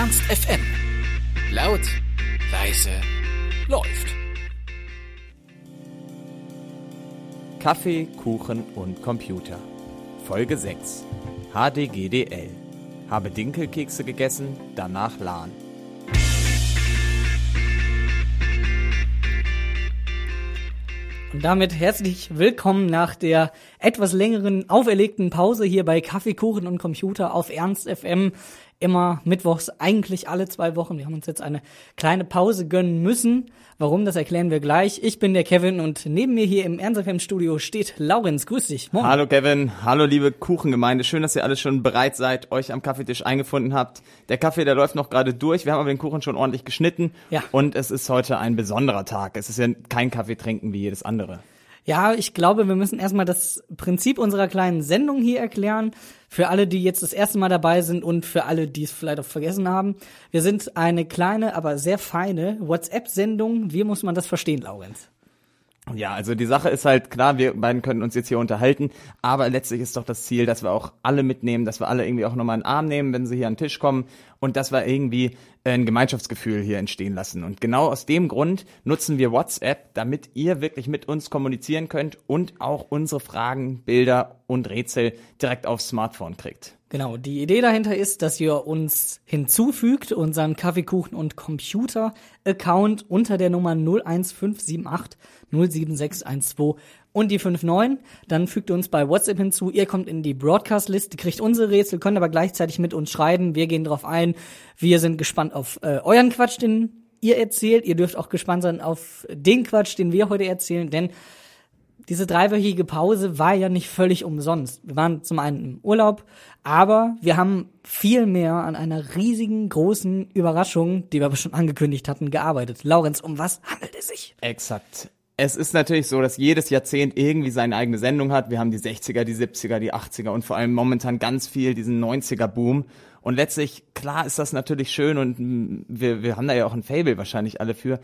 Ernst FM. Laut, leise, läuft. Kaffee, Kuchen und Computer. Folge 6. HDGDL. Habe Dinkelkekse gegessen, danach LAN. Und damit herzlich willkommen nach der etwas längeren auferlegten Pause hier bei Kaffee, Kuchen und Computer auf Ernst FM. Immer mittwochs, eigentlich alle zwei Wochen. Wir haben uns jetzt eine kleine Pause gönnen müssen. Warum, das erklären wir gleich. Ich bin der Kevin und neben mir hier im Ernst FM Studio steht Laurenz. Grüß dich. Moin. Hallo Kevin, hallo liebe Kuchengemeinde. Schön, dass ihr alle schon bereit seid, euch am Kaffeetisch eingefunden habt. Der Kaffee, der läuft noch gerade durch. Wir haben aber den Kuchen schon ordentlich geschnitten. Ja. Und es ist heute ein besonderer Tag. Es ist ja kein Kaffee trinken wie jedes andere. Ja, ich glaube, wir müssen erstmal das Prinzip unserer kleinen Sendung hier erklären. Für alle, die jetzt das erste Mal dabei sind und für alle, die es vielleicht auch vergessen haben. Wir sind eine kleine, aber sehr feine WhatsApp-Sendung. Wie muss man das verstehen, Laurenz? Ja, also die Sache ist halt klar, wir beiden können uns jetzt hier unterhalten, aber letztlich ist doch das Ziel, dass wir auch alle mitnehmen, dass wir alle irgendwie auch nochmal einen Arm nehmen, wenn sie hier an den Tisch kommen und dass wir irgendwie ein Gemeinschaftsgefühl hier entstehen lassen. Und genau aus dem Grund nutzen wir WhatsApp, damit ihr wirklich mit uns kommunizieren könnt und auch unsere Fragen, Bilder und Rätsel direkt aufs Smartphone kriegt. Genau, die Idee dahinter ist, dass ihr uns hinzufügt, unseren Kaffeekuchen und Computer Account unter der Nummer 01578 07612 und die 59. Dann fügt ihr uns bei WhatsApp hinzu. Ihr kommt in die Broadcast-Liste, kriegt unsere Rätsel, könnt aber gleichzeitig mit uns schreiben. Wir gehen drauf ein. Wir sind gespannt auf äh, euren Quatsch, den ihr erzählt. Ihr dürft auch gespannt sein auf den Quatsch, den wir heute erzählen, denn diese dreiwöchige Pause war ja nicht völlig umsonst. Wir waren zum einen im Urlaub, aber wir haben viel mehr an einer riesigen, großen Überraschung, die wir aber schon angekündigt hatten, gearbeitet. Laurenz, um was handelt es sich? Exakt es ist natürlich so, dass jedes Jahrzehnt irgendwie seine eigene Sendung hat. Wir haben die 60er, die 70er, die 80er und vor allem momentan ganz viel diesen 90er-Boom. Und letztlich, klar ist das natürlich schön und wir, wir haben da ja auch ein Fable wahrscheinlich alle für.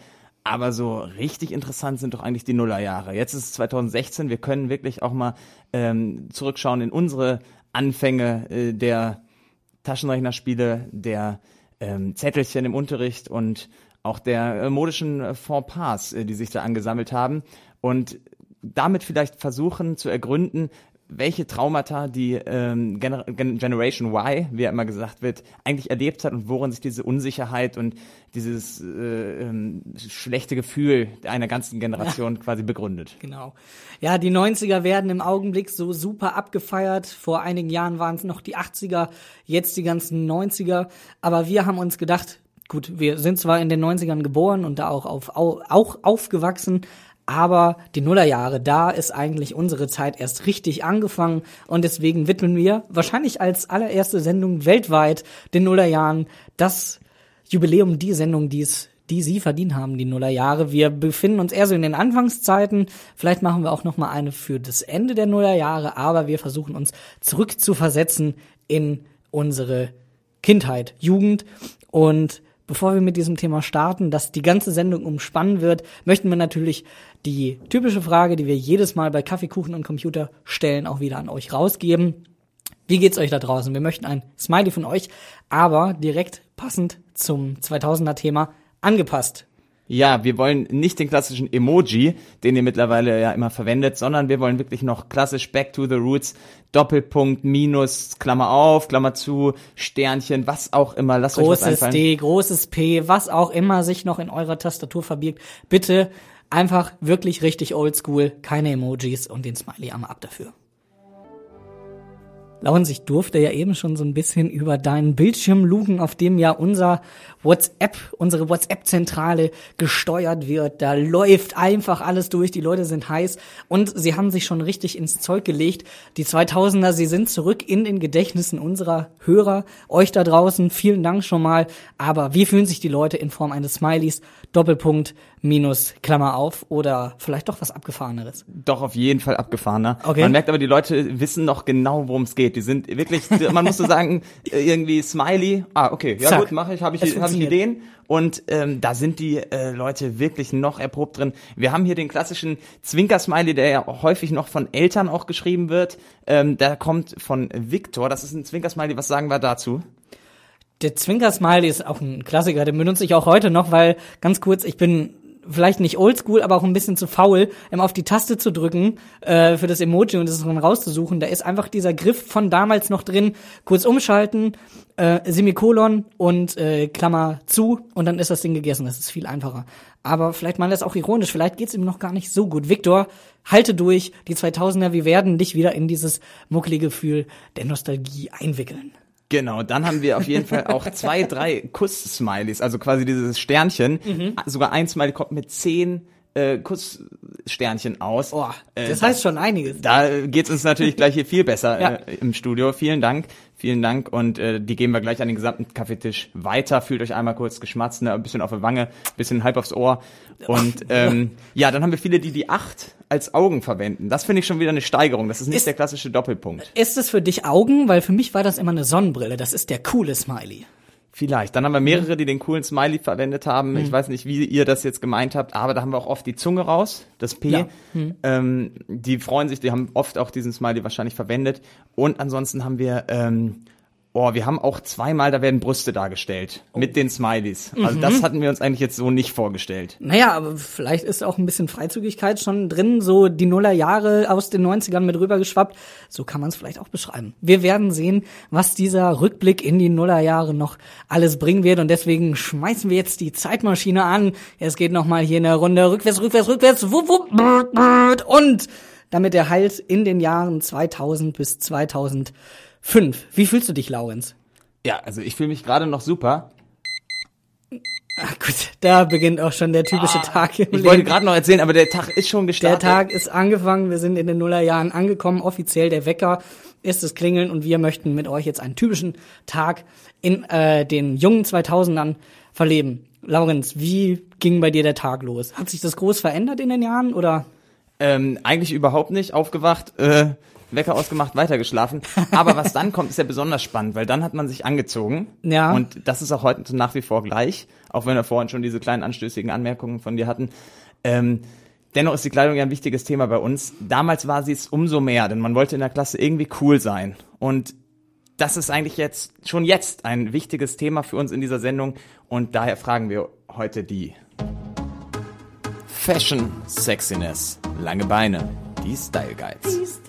Aber so richtig interessant sind doch eigentlich die Nullerjahre. Jetzt ist es 2016, wir können wirklich auch mal ähm, zurückschauen in unsere Anfänge äh, der Taschenrechnerspiele, der ähm, Zettelchen im Unterricht und auch der äh, modischen äh, Fauxpas, äh, die sich da angesammelt haben und damit vielleicht versuchen zu ergründen, welche Traumata die ähm, Gener Generation Y, wie ja immer gesagt wird, eigentlich erlebt hat und worin sich diese Unsicherheit und dieses äh, ähm, schlechte Gefühl einer ganzen Generation ja. quasi begründet. Genau. Ja, die 90er werden im Augenblick so super abgefeiert. Vor einigen Jahren waren es noch die 80er, jetzt die ganzen 90er. Aber wir haben uns gedacht, gut, wir sind zwar in den 90ern geboren und da auch, auf, auch aufgewachsen, aber die Nullerjahre, da ist eigentlich unsere Zeit erst richtig angefangen und deswegen widmen wir wahrscheinlich als allererste Sendung weltweit den Nullerjahren das Jubiläum, die Sendung, die es die sie verdient haben, die Nullerjahre. Wir befinden uns eher so in den Anfangszeiten. Vielleicht machen wir auch noch mal eine für das Ende der Nullerjahre, aber wir versuchen uns zurückzuversetzen in unsere Kindheit, Jugend und bevor wir mit diesem Thema starten, das die ganze Sendung umspannen wird, möchten wir natürlich die typische Frage, die wir jedes Mal bei Kaffeekuchen und Computer stellen, auch wieder an euch rausgeben. Wie geht's euch da draußen? Wir möchten ein Smiley von euch, aber direkt passend zum 2000er Thema angepasst. Ja, wir wollen nicht den klassischen Emoji, den ihr mittlerweile ja immer verwendet, sondern wir wollen wirklich noch klassisch Back to the Roots, Doppelpunkt, Minus, Klammer auf, Klammer zu, Sternchen, was auch immer. Lasst großes euch was D, großes P, was auch immer sich noch in eurer Tastatur verbirgt. Bitte einfach wirklich richtig oldschool, keine Emojis und den Smiley einmal ab dafür. Laurens, ich durfte ja eben schon so ein bisschen über deinen Bildschirm lugen, auf dem ja unser WhatsApp, unsere WhatsApp-Zentrale gesteuert wird. Da läuft einfach alles durch, die Leute sind heiß und sie haben sich schon richtig ins Zeug gelegt. Die 2000er, sie sind zurück in den Gedächtnissen unserer Hörer, euch da draußen. Vielen Dank schon mal. Aber wie fühlen sich die Leute in Form eines Smileys? Doppelpunkt, minus, Klammer auf oder vielleicht doch was Abgefahreneres? Doch, auf jeden Fall abgefahrener. Okay. Man merkt aber, die Leute wissen noch genau, worum es geht. Die sind wirklich, man muss so sagen, irgendwie Smiley. Ah, okay, ja Zack. gut, mache ich, habe ich, hab ich Ideen. Und ähm, da sind die äh, Leute wirklich noch erprobt drin. Wir haben hier den klassischen Zwinker-Smiley, der ja häufig noch von Eltern auch geschrieben wird. Ähm, der kommt von Victor. Das ist ein Zwinker-Smiley. Was sagen wir dazu? Der Zwinker-Smiley ist auch ein Klassiker, den benutze ich auch heute noch, weil, ganz kurz, ich bin vielleicht nicht oldschool, aber auch ein bisschen zu faul, um auf die Taste zu drücken äh, für das Emoji und es dann rauszusuchen. Da ist einfach dieser Griff von damals noch drin. Kurz umschalten, äh, Semikolon und äh, Klammer zu und dann ist das Ding gegessen. Das ist viel einfacher. Aber vielleicht mal das auch ironisch. Vielleicht geht's ihm noch gar nicht so gut. Victor, halte durch. Die 2000er, wir werden dich wieder in dieses muckelige Gefühl der Nostalgie einwickeln. Genau, dann haben wir auf jeden Fall auch zwei, drei Kuss-Smileys, also quasi dieses Sternchen. Sogar ein Smiley kommt mit zehn äh, Kusssternchen aus. Boah, Äh, das heißt schon einiges. Da geht's uns natürlich gleich hier viel besser Ja. äh, im Studio. Vielen Dank, vielen Dank. Und äh, die geben wir gleich an den gesamten Kaffeetisch weiter. Fühlt euch einmal kurz geschmatzt, ne? ein bisschen auf die Wange, ein bisschen halb aufs Ohr. Und ähm, ja, dann haben wir viele, die die acht als Augen verwenden. Das finde ich schon wieder eine Steigerung. Das ist nicht Ist- der klassische Doppelpunkt. Ist es für dich Augen? Weil für mich war das immer eine Sonnenbrille. Das ist der coole Smiley. Vielleicht. Dann haben wir mehrere, die den coolen Smiley verwendet haben. Ich weiß nicht, wie ihr das jetzt gemeint habt, aber da haben wir auch oft die Zunge raus, das P. Ja. Ähm, die freuen sich, die haben oft auch diesen Smiley wahrscheinlich verwendet. Und ansonsten haben wir, ähm, oh, wir haben auch zweimal, da werden Brüste dargestellt mit den Smileys. Also das hatten wir uns eigentlich jetzt so nicht vorgestellt. Naja, aber vielleicht ist auch ein bisschen Freizügigkeit schon drin, so die Nullerjahre aus den 90ern mit rübergeschwappt. So kann man es vielleicht auch beschreiben. Wir werden sehen, was dieser Rückblick in die Nullerjahre noch alles bringen wird und deswegen schmeißen wir jetzt die Zeitmaschine an. Es geht nochmal hier eine Runde rückwärts, rückwärts, rückwärts, wupp, wupp, brrt, brrt. und damit er halt in den Jahren 2000 bis 2005. Wie fühlst du dich, Laurenz? Ja, also ich fühle mich gerade noch super. Ah, gut, da beginnt auch schon der typische Tag im Ich wollte gerade noch erzählen, aber der Tag ist schon Der gestartet. Tag ist angefangen, wir sind in den Nullerjahren angekommen, offiziell der Wecker ist das Klingeln und wir möchten mit euch jetzt einen typischen Tag in äh, den jungen 2000ern verleben. Laurenz, wie ging bei dir der Tag los? Hat sich das groß verändert in den Jahren oder? Ähm, eigentlich überhaupt nicht. Aufgewacht, äh, Wecker ausgemacht, weitergeschlafen. Aber was dann kommt, ist ja besonders spannend, weil dann hat man sich angezogen. Ja. Und das ist auch heute nach wie vor gleich, auch wenn wir vorhin schon diese kleinen anstößigen Anmerkungen von dir hatten. Ähm, dennoch ist die Kleidung ja ein wichtiges Thema bei uns. Damals war sie es umso mehr, denn man wollte in der Klasse irgendwie cool sein. Und das ist eigentlich jetzt, schon jetzt ein wichtiges Thema für uns in dieser Sendung. Und daher fragen wir heute die Fashion Sexiness. Lange Beine. Die Style Guides.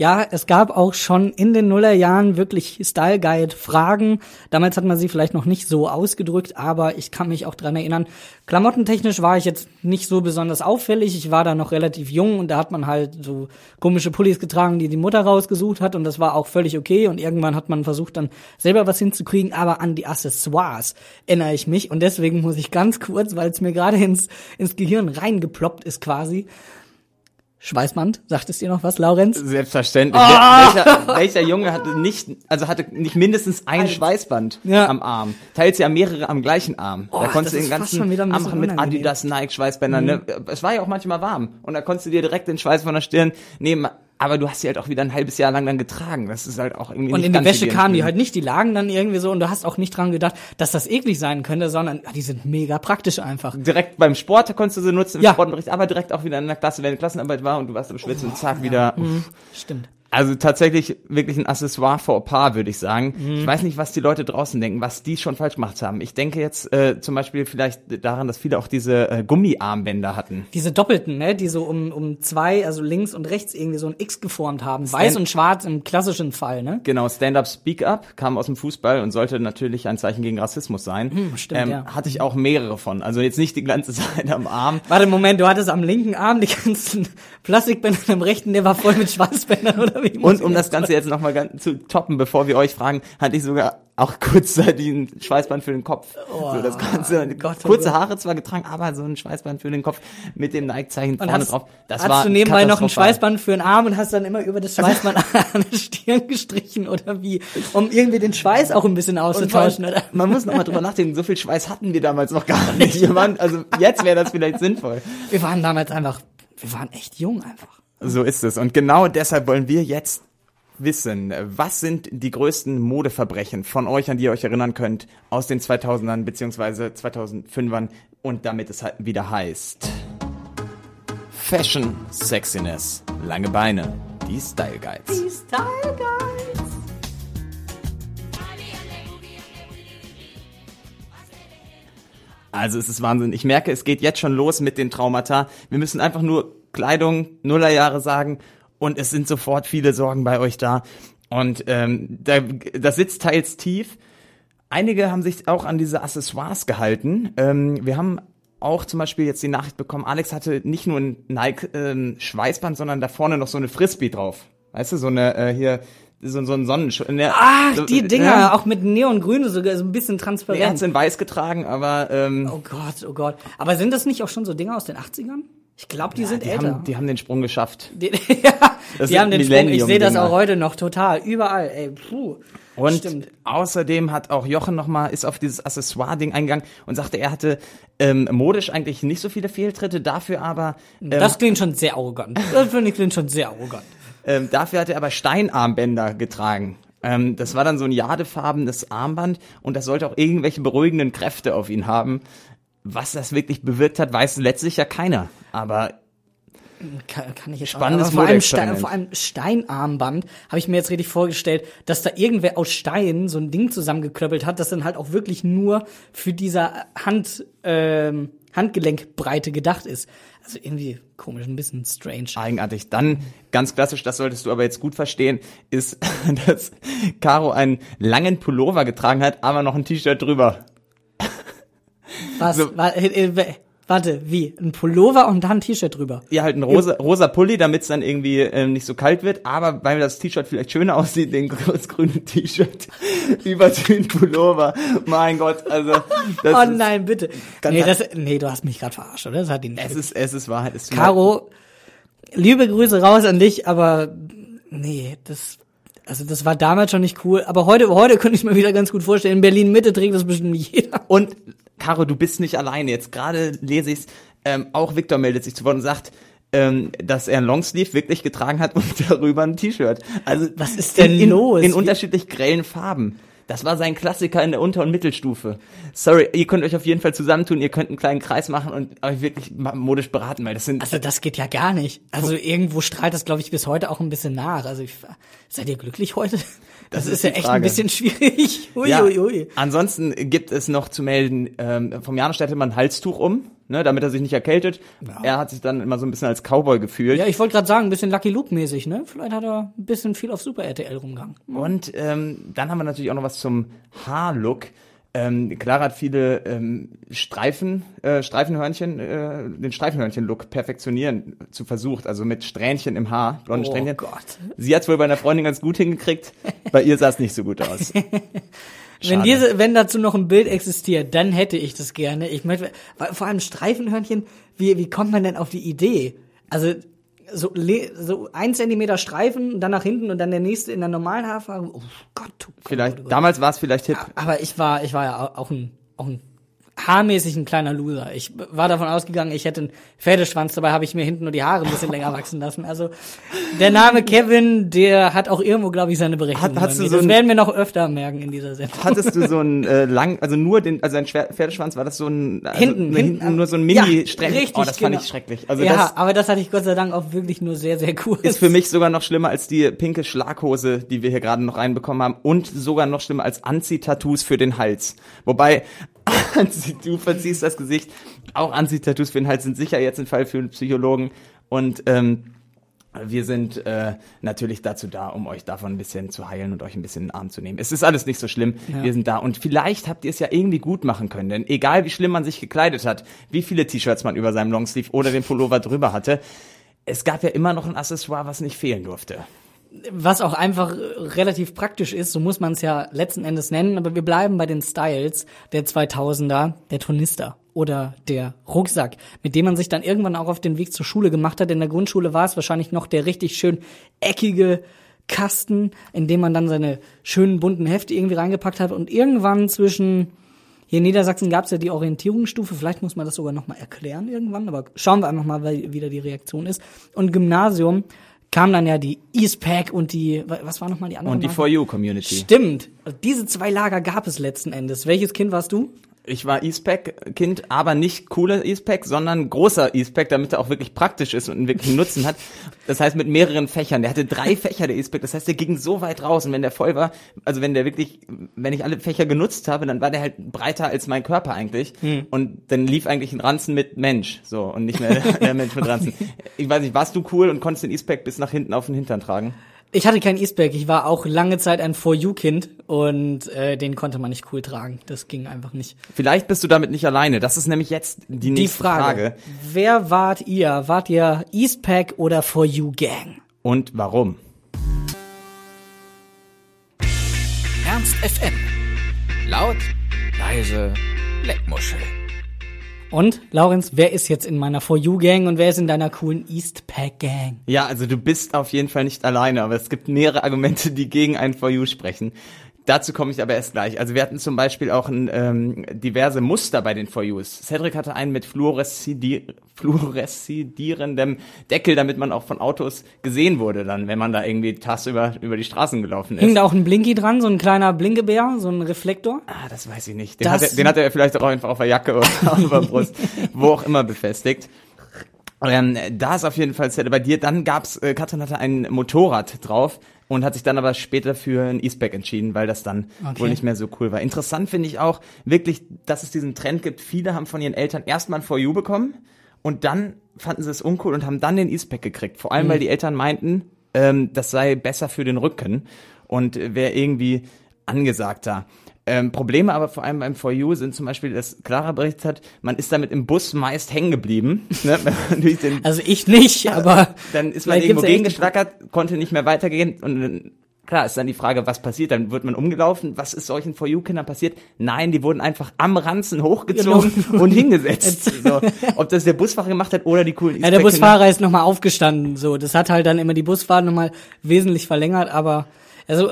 Ja, es gab auch schon in den Nullerjahren wirklich Style Guide Fragen. Damals hat man sie vielleicht noch nicht so ausgedrückt, aber ich kann mich auch dran erinnern. Klamottentechnisch war ich jetzt nicht so besonders auffällig. Ich war da noch relativ jung und da hat man halt so komische Pullis getragen, die die Mutter rausgesucht hat und das war auch völlig okay und irgendwann hat man versucht dann selber was hinzukriegen, aber an die Accessoires erinnere ich mich und deswegen muss ich ganz kurz, weil es mir gerade ins, ins Gehirn reingeploppt ist quasi. Schweißband, sagt es dir noch was, Laurenz? Selbstverständlich. Wer- Welcher, welcher Junge hatte nicht, also hatte nicht mindestens ein Schweißband Ja. am Arm? Teils ja mehrere am gleichen Arm. Oh, da konntest du den ganzen Arm machen mit. Mhm. Adidas, Nike, Schweißbändern. Ne? Es war ja auch manchmal warm. Und da konntest du dir direkt den Schweiß von der Stirn nehmen. Aber du hast sie halt auch wieder ein halbes Jahr lang dann getragen. Das ist halt auch irgendwie Und in die Wäsche kamen die halt nicht, die lagen dann irgendwie so und du hast auch nicht dran gedacht, dass das eklig sein könnte, sondern ah, die sind mega praktisch einfach. direkt beim Sport konntest du sie nutzen im Ja. Sportunterricht, aber direkt auch wieder in der Klasse, wenn Klassenarbeit war und du warst am Schwitzen und zack wieder. uff. Stimmt. Also tatsächlich wirklich ein Accessoire vor Paar, würde ich sagen. Mhm. Ich weiß nicht, was die Leute draußen denken, was die schon falsch gemacht haben. Ich denke jetzt äh, zum Beispiel vielleicht daran, dass viele auch diese äh, Gummiarmbänder hatten. Diese doppelten, ne, die so um, um zwei, also links und rechts irgendwie so ein X geformt haben. Weiß Stand- und schwarz im klassischen Fall, ne? Genau, Stand-Up Speak Up kam aus dem Fußball und sollte natürlich ein Zeichen gegen Rassismus sein. Hm, stimmt, ja. Hatte ich auch mehrere von. Also jetzt nicht die ganze Zeit am Arm. Warte, Moment, du hattest am linken Arm die ganzen Plastikbänder und am rechten, der war voll mit Schweißbändern oder Und um das Ganze jetzt nochmal zu toppen, bevor wir euch fragen, hatte ich sogar auch kurz den Schweißband für den Kopf. so das Ganze, Gott, oh kurze Gott. Haare zwar getragen, aber so ein Schweißband für den Kopf mit dem Nike-Zeichen vorne hast, drauf. Das hast war du nebenbei noch ein. Schweißband für den Arm und hast dann immer über das Schweißband an der Stirn gestrichen oder wie? Um irgendwie den Schweiß auch ein bisschen auszutauschen, allem, oder? man muss noch mal drüber nachdenken, so viel Schweiß hatten wir damals noch gar nicht. Wir waren, also jetzt wäre das vielleicht sinnvoll. Wir waren damals einfach, wir waren echt jung einfach. So ist es. Und genau deshalb wollen wir jetzt wissen, was sind die größten Modeverbrechen von euch, an die ihr euch erinnern könnt, aus den 2000ern bzw. 2005ern und damit es halt wieder heißt. Fashion, Sexiness, lange Beine, die Style Guides. Die Style Guides. Also es ist Wahnsinn. Ich merke, es geht jetzt schon los mit den Traumata. Wir müssen einfach nur Kleidung, Nullerjahre sagen und es sind sofort viele Sorgen bei euch da. Und ähm, da, das sitzt teils tief. Einige haben sich auch an diese Accessoires gehalten. Ähm, wir haben auch zum Beispiel jetzt die Nachricht bekommen, Alex hatte nicht nur ein Nike-Schweißband, ähm, sondern da vorne noch so eine Frisbee drauf. Weißt du, so eine äh, hier so, so ein Sonnenschutz. Ach, so, die Dinger, ja. auch mit Neongrün, sogar so ein bisschen transparent. Er hat's in weiß getragen, aber ähm, Oh Gott, oh Gott. Aber sind das nicht auch schon so Dinger aus den 80ern? Ich glaube, die ja, sind die älter. Haben, die haben den Sprung geschafft. Die, ja, das die haben den Sprung. Ich sehe das auch heute noch total. Überall. Ey, puh. Und Stimmt. außerdem hat auch Jochen nochmal, ist auf dieses Accessoire-Ding eingegangen und sagte, er hatte ähm, modisch eigentlich nicht so viele Fehltritte, dafür aber. Ähm, das klingt schon sehr arrogant. Das finde ich klingt schon sehr arrogant. Ähm, dafür hat er aber Steinarmbänder getragen. Ähm, das war dann so ein jadefarbenes Armband und das sollte auch irgendwelche beruhigenden Kräfte auf ihn haben. Was das wirklich bewirkt hat, weiß letztlich ja keiner. Aber kann, kann ich jetzt Spannendes auch, vor, allem Stein, vor allem Steinarmband habe ich mir jetzt richtig vorgestellt, dass da irgendwer aus Stein so ein Ding zusammengeklöppelt hat, das dann halt auch wirklich nur für diese Hand, ähm, Handgelenkbreite gedacht ist. Also irgendwie komisch, ein bisschen strange. Eigenartig. Dann ganz klassisch, das solltest du aber jetzt gut verstehen, ist, dass Caro einen langen Pullover getragen hat, aber noch ein T-Shirt drüber. Was? So. Äh, äh, Warte, wie? Ein Pullover und dann ein T-Shirt drüber? Ja, halt ein rosa, rosa Pulli, damit es dann irgendwie ähm, nicht so kalt wird. Aber weil das T-Shirt vielleicht schöner aussieht, den grünen T-Shirt über den Pullover. Mein Gott, also. Das oh nein, bitte. Nee, das, nee, du hast mich gerade verarscht, oder? Das hat ihn nicht. Es ist, es ist Wahrheit. Es Caro, liebe Grüße raus an dich, aber nee, das also das war damals schon nicht cool, aber heute, heute könnte ich mir wieder ganz gut vorstellen. In Berlin Mitte trägt das bestimmt jeder. Und Caro, du bist nicht alleine. Jetzt gerade lese ich's. Ähm, auch Victor meldet sich zu Wort und sagt, ähm, dass er ein Longsleeve wirklich getragen hat und darüber ein T-Shirt. Also was ist denn in, los? In unterschiedlich grellen Farben. Das war sein Klassiker in der Unter- und Mittelstufe. Sorry, ihr könnt euch auf jeden Fall zusammentun, ihr könnt einen kleinen Kreis machen und euch wirklich modisch beraten, weil das sind. Also das geht ja gar nicht. Also irgendwo strahlt das, glaube ich, bis heute auch ein bisschen nach. Also ich, seid ihr glücklich heute? Das, das ist, ist ja echt Frage. ein bisschen schwierig. Ui, ja. ui, ui. Ansonsten gibt es noch zu melden, ähm, vom Janusz stellte man ein Halstuch um, ne, damit er sich nicht erkältet. Ja. Er hat sich dann immer so ein bisschen als Cowboy gefühlt. Ja, ich wollte gerade sagen, ein bisschen Lucky Luke mäßig, ne? Vielleicht hat er ein bisschen viel auf Super RTL rumgegangen. Und ähm, dann haben wir natürlich auch noch was zum Haarlook. Ähm, Clara hat viele ähm, Streifen, äh, Streifenhörnchen, äh, den Streifenhörnchen-Look perfektionieren zu versucht, also mit Strähnchen im Haar, blonde oh Strähnchen. Gott. Sie hat es wohl bei einer Freundin ganz gut hingekriegt, bei ihr sah es nicht so gut aus. wenn diese, wenn dazu noch ein Bild existiert, dann hätte ich das gerne. Ich möchte, vor allem Streifenhörnchen, wie, wie kommt man denn auf die Idee? Also so, so ein Zentimeter Streifen, dann nach hinten und dann der nächste in der normalen Haarfarbe. Oh Gott, oh Gott Vielleicht, oh Gott. damals war es vielleicht hip. Aber ich war, ich war ja auch ein, auch ein haarmäßig ein kleiner Loser. Ich war davon ausgegangen, ich hätte einen Pferdeschwanz, dabei habe ich mir hinten nur die Haare ein bisschen länger wachsen lassen. Also der Name Kevin, der hat auch irgendwo, glaube ich, seine Berechtigung. Hat, so das werden wir noch öfter merken in dieser Sendung. Hattest du so einen äh, lang, also nur den, also ein Pferdeschwanz, war das so ein also hinten, hinten, nur so ein mini ja, Richtig, oh, das genau. fand ich schrecklich. Also ja, das aber das hatte ich Gott sei Dank auch wirklich nur sehr, sehr cool. Ist für mich sogar noch schlimmer als die pinke Schlaghose, die wir hier gerade noch reinbekommen haben und sogar noch schlimmer als Anzi-Tattoos für den Hals. Wobei du verziehst das Gesicht. Auch Ansicht-Tattoos für den Hals sind sicher jetzt ein Fall für einen Psychologen. Und ähm, wir sind äh, natürlich dazu da, um euch davon ein bisschen zu heilen und euch ein bisschen in den Arm zu nehmen. Es ist alles nicht so schlimm. Ja. Wir sind da. Und vielleicht habt ihr es ja irgendwie gut machen können. Denn egal wie schlimm man sich gekleidet hat, wie viele T-Shirts man über seinem Longsleeve oder den Pullover drüber hatte, es gab ja immer noch ein Accessoire, was nicht fehlen durfte was auch einfach relativ praktisch ist, so muss man es ja letzten Endes nennen, aber wir bleiben bei den Styles der 2000er, der Tornister oder der Rucksack, mit dem man sich dann irgendwann auch auf den Weg zur Schule gemacht hat. In der Grundschule war es wahrscheinlich noch der richtig schön eckige Kasten, in dem man dann seine schönen bunten Hefte irgendwie reingepackt hat und irgendwann zwischen hier in Niedersachsen gab es ja die Orientierungsstufe, vielleicht muss man das sogar nochmal erklären irgendwann, aber schauen wir einfach mal, wie wieder die Reaktion ist. Und Gymnasium kam dann ja die Eastpack und die, was war nochmal die andere? Und die For You Community. Stimmt. Diese zwei Lager gab es letzten Endes. Welches Kind warst du? Ich war E-Spec-Kind, aber nicht cooler E-Spec, sondern großer E-Spec, damit er auch wirklich praktisch ist und einen wirklichen Nutzen hat. Das heißt mit mehreren Fächern. Der hatte drei Fächer, der E-Spec. Das heißt, der ging so weit raus. Und wenn der voll war, also wenn der wirklich, wenn ich alle Fächer genutzt habe, dann war der halt breiter als mein Körper eigentlich. Hm. Und dann lief eigentlich ein Ranzen mit Mensch. So, und nicht mehr der Mensch mit Ranzen. Ich weiß nicht, warst du cool und konntest den E-Spec bis nach hinten auf den Hintern tragen? Ich hatte kein E-Spec, ich war auch lange Zeit ein For You-Kind und äh, den konnte man nicht cool tragen. Das ging einfach nicht. Vielleicht bist du damit nicht alleine. Das ist nämlich jetzt die Die nächste Frage, Frage. wer wart ihr? Wart ihr E-Spec oder For You Gang? Und warum? Ernst FM. Laut, leise, Leckmuschel. Und, Laurenz, wer ist jetzt in meiner For You Gang und wer ist in deiner coolen Eastpack Gang? Ja, also du bist auf jeden Fall nicht alleine, aber es gibt mehrere Argumente, die gegen ein For You sprechen. Dazu komme ich aber erst gleich. Also wir hatten zum Beispiel auch ein, ähm, diverse Muster bei den For Yous. Cedric hatte einen mit fluoreszidi fluoreszidierendem Deckel, damit man auch von Autos gesehen wurde dann, wenn man da irgendwie Tass über, über die Straßen gelaufen ist. Hing da auch ein Blinky dran, so ein kleiner Blinkebär, so ein Reflektor? Ah, das weiß ich nicht. Den, Das- hat er, den hat er vielleicht auch einfach auf der Jacke oder auf der Brust, wo auch immer befestigt. Ähm, da ist auf jeden Fall Zelle bei dir. Dann gab's, äh, Katrin hatte ein Motorrad drauf und hat sich dann aber später für ein E-Spec entschieden, weil das dann Okay. wohl nicht mehr so cool war. Interessant finde ich auch wirklich, dass es diesen Trend gibt. Viele haben von ihren Eltern erstmal ein For You bekommen und dann fanden sie es uncool und haben dann den E-Spec gekriegt. Vor allem, weil die Eltern meinten, ähm, das sei besser für den Rücken und wäre irgendwie angesagter. Ähm, Probleme aber vor allem beim For You sind zum Beispiel, dass Clara berichtet hat, man ist damit im Bus meist hängen geblieben. Ne? Also ich nicht, aber dann ist man irgendwo gegengeschlackert, konnte nicht mehr weitergehen und dann, klar ist dann die Frage, was passiert? Dann wird man umgelaufen. Was ist solchen For You-Kindern passiert? Nein, die wurden einfach am Ranzen hochgezogen Genau. und hingesetzt. so, ob das der Busfahrer gemacht hat oder die coolen Ja, der. Busfahrer ist nochmal aufgestanden, so. Das hat halt dann immer die Busfahrt nochmal wesentlich verlängert, aber, also,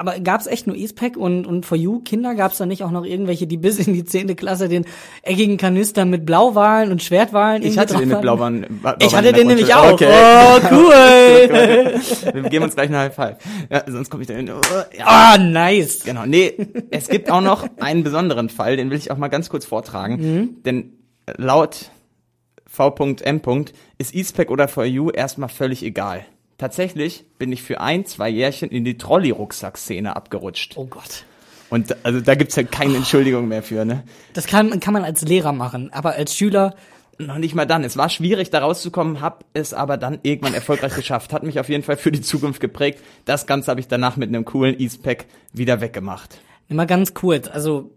aber gab's echt nur E-Spec und, und For You Kinder? Gab's da nicht auch noch irgendwelche, die bis in die zehnte Klasse den eckigen Kanister mit Blauwalen und Schwertwalen Ich hatte den mit hatten? blauen. Ich hatte den nämlich auch. Okay. Oh, cool. Wir geben uns gleich eine High Five. Ja, sonst komme ich da hin. Oh, ja. Ah, nice. Genau, nee, es gibt auch noch einen besonderen Fall, den will ich auch mal ganz kurz vortragen. Mhm. Denn laut V.M. ist E-Spec oder For You erstmal völlig egal. Tatsächlich bin ich für ein, zwei Jährchen in die Trolley-Rucksack-Szene abgerutscht. Oh Gott. Und also da gibt's halt keine Entschuldigung mehr für, ne? Das kann, kann man als Lehrer machen, aber als Schüler, Noch nicht mal dann. Es war schwierig, da rauszukommen, hab es aber dann irgendwann erfolgreich geschafft. Hat mich auf jeden Fall für die Zukunft geprägt. Das Ganze habe ich danach mit einem coolen E-Spec wieder weggemacht. immer ganz kurz, also,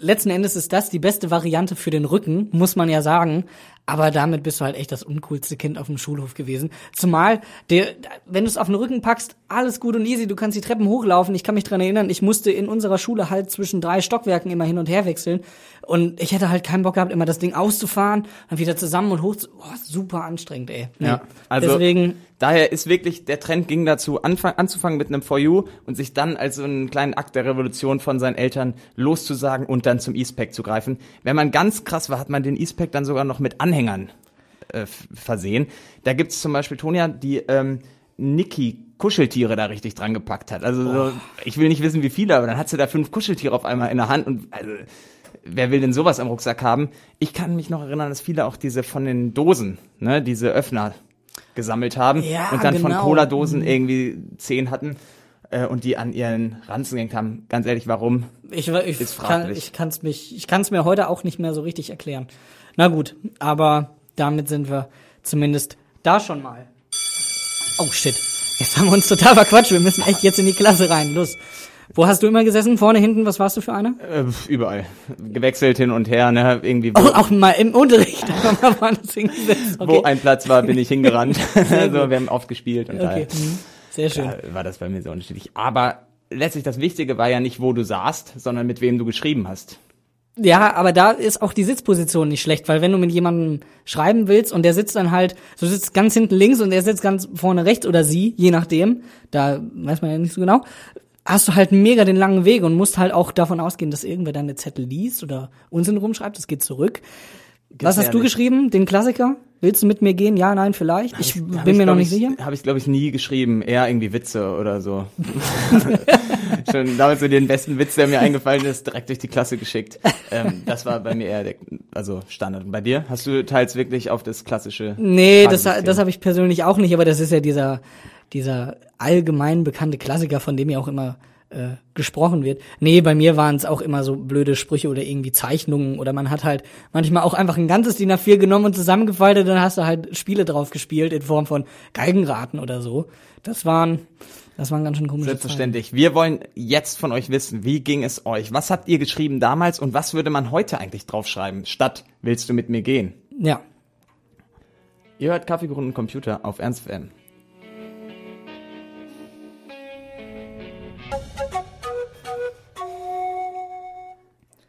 letzten Endes ist das die beste Variante für den Rücken, muss man ja sagen. Aber damit bist du halt echt das uncoolste Kind auf dem Schulhof gewesen. Zumal, der, wenn du es auf den Rücken packst, alles gut und easy, du kannst die Treppen hochlaufen. Ich kann mich dran erinnern, ich musste in unserer Schule halt zwischen drei Stockwerken immer hin und her wechseln. Und ich hätte halt keinen Bock gehabt, immer das Ding auszufahren, dann wieder zusammen und hoch zu. Oh, super anstrengend, ey. Nee. also Deswegen, daher ist wirklich der Trend ging dazu anfang, anzufangen mit einem For You und sich dann als so einen kleinen Akt der Revolution von seinen Eltern loszusagen und dann zum E-Spec zu greifen. Wenn man ganz krass war, hat man den E-Spec dann sogar noch mit Anhängern äh, versehen. Da gibt's zum Beispiel Tonia, die ähm, Niki Kuscheltiere da richtig dran gepackt hat. Also so, ich will nicht wissen, wie viele, aber dann hat sie da fünf Kuscheltiere auf einmal in der Hand und also, wer will denn sowas am Rucksack haben? Ich kann mich noch erinnern, dass viele auch diese von den Dosen, ne, diese Öffner gesammelt haben Ja, und dann von genau. Cola-Dosen irgendwie zehn hatten äh, und die an ihren Ranzen gehängt haben. Ganz ehrlich, warum? ich, ich, ist kann, fraglich. ich kann's mich, ich kann's mir heute auch nicht mehr so richtig erklären. Na gut, aber damit sind wir zumindest da schon mal. Oh shit. Jetzt haben wir uns total verquatscht. Wir müssen echt jetzt in die Klasse rein. Los. Wo hast du immer gesessen? Vorne, hinten? Was warst du für einer? Äh, überall. Gewechselt hin und her, ne? Irgendwie, Oh, auch mal im Unterricht. Einfach mal woanders hingesetzt. wo Okay. ein Platz war, bin ich hingerannt. also, wir haben oft gespielt und okay. daher mhm. Sehr schön. war das bei mir sehr unterschiedlich. Aber letztlich das Wichtige war ja nicht, wo du saßt, sondern mit wem du geschrieben hast. Ja, aber da ist auch die Sitzposition nicht schlecht, weil wenn du mit jemandem schreiben willst und der sitzt dann halt, du sitzt ganz hinten links und der sitzt ganz vorne rechts oder sie, je nachdem, da weiß man ja nicht so genau, hast du halt mega den langen Weg und musst halt auch davon ausgehen, dass irgendwer deine Zettel liest oder Unsinn rumschreibt, das geht zurück. Was hast du geschrieben? Den Klassiker? Willst du mit mir gehen? Ja, nein, vielleicht. Ich, Hab bin mir noch nicht ich, sicher. Habe ich, glaube ich, nie geschrieben. Eher irgendwie Witze oder so. Schon damals so den besten Witz, der mir eingefallen ist, direkt durch die Klasse geschickt. Ähm, das war bei mir eher der, also Standard. Und bei dir? Hast du teils wirklich auf das klassische Nee, das, das habe ich persönlich auch nicht, aber das ist ja dieser, dieser allgemein bekannte Klassiker, von dem ja auch immer äh, gesprochen wird. Nee, bei mir waren es auch immer so blöde Sprüche oder irgendwie Zeichnungen oder man hat halt manchmal auch einfach ein ganzes DIN A4 genommen und zusammengefaltet, dann hast du halt Spiele drauf gespielt in Form von Geigenraten oder so. Das waren, das waren ganz schön komische Zeiten. Selbstverständlich. Wir wollen jetzt von euch wissen, wie ging es euch? Was habt ihr geschrieben damals und was würde man heute eigentlich draufschreiben? Statt, willst du mit mir gehen? Ja. Ihr hört Kaffeekuchen und Computer auf Ernst FM.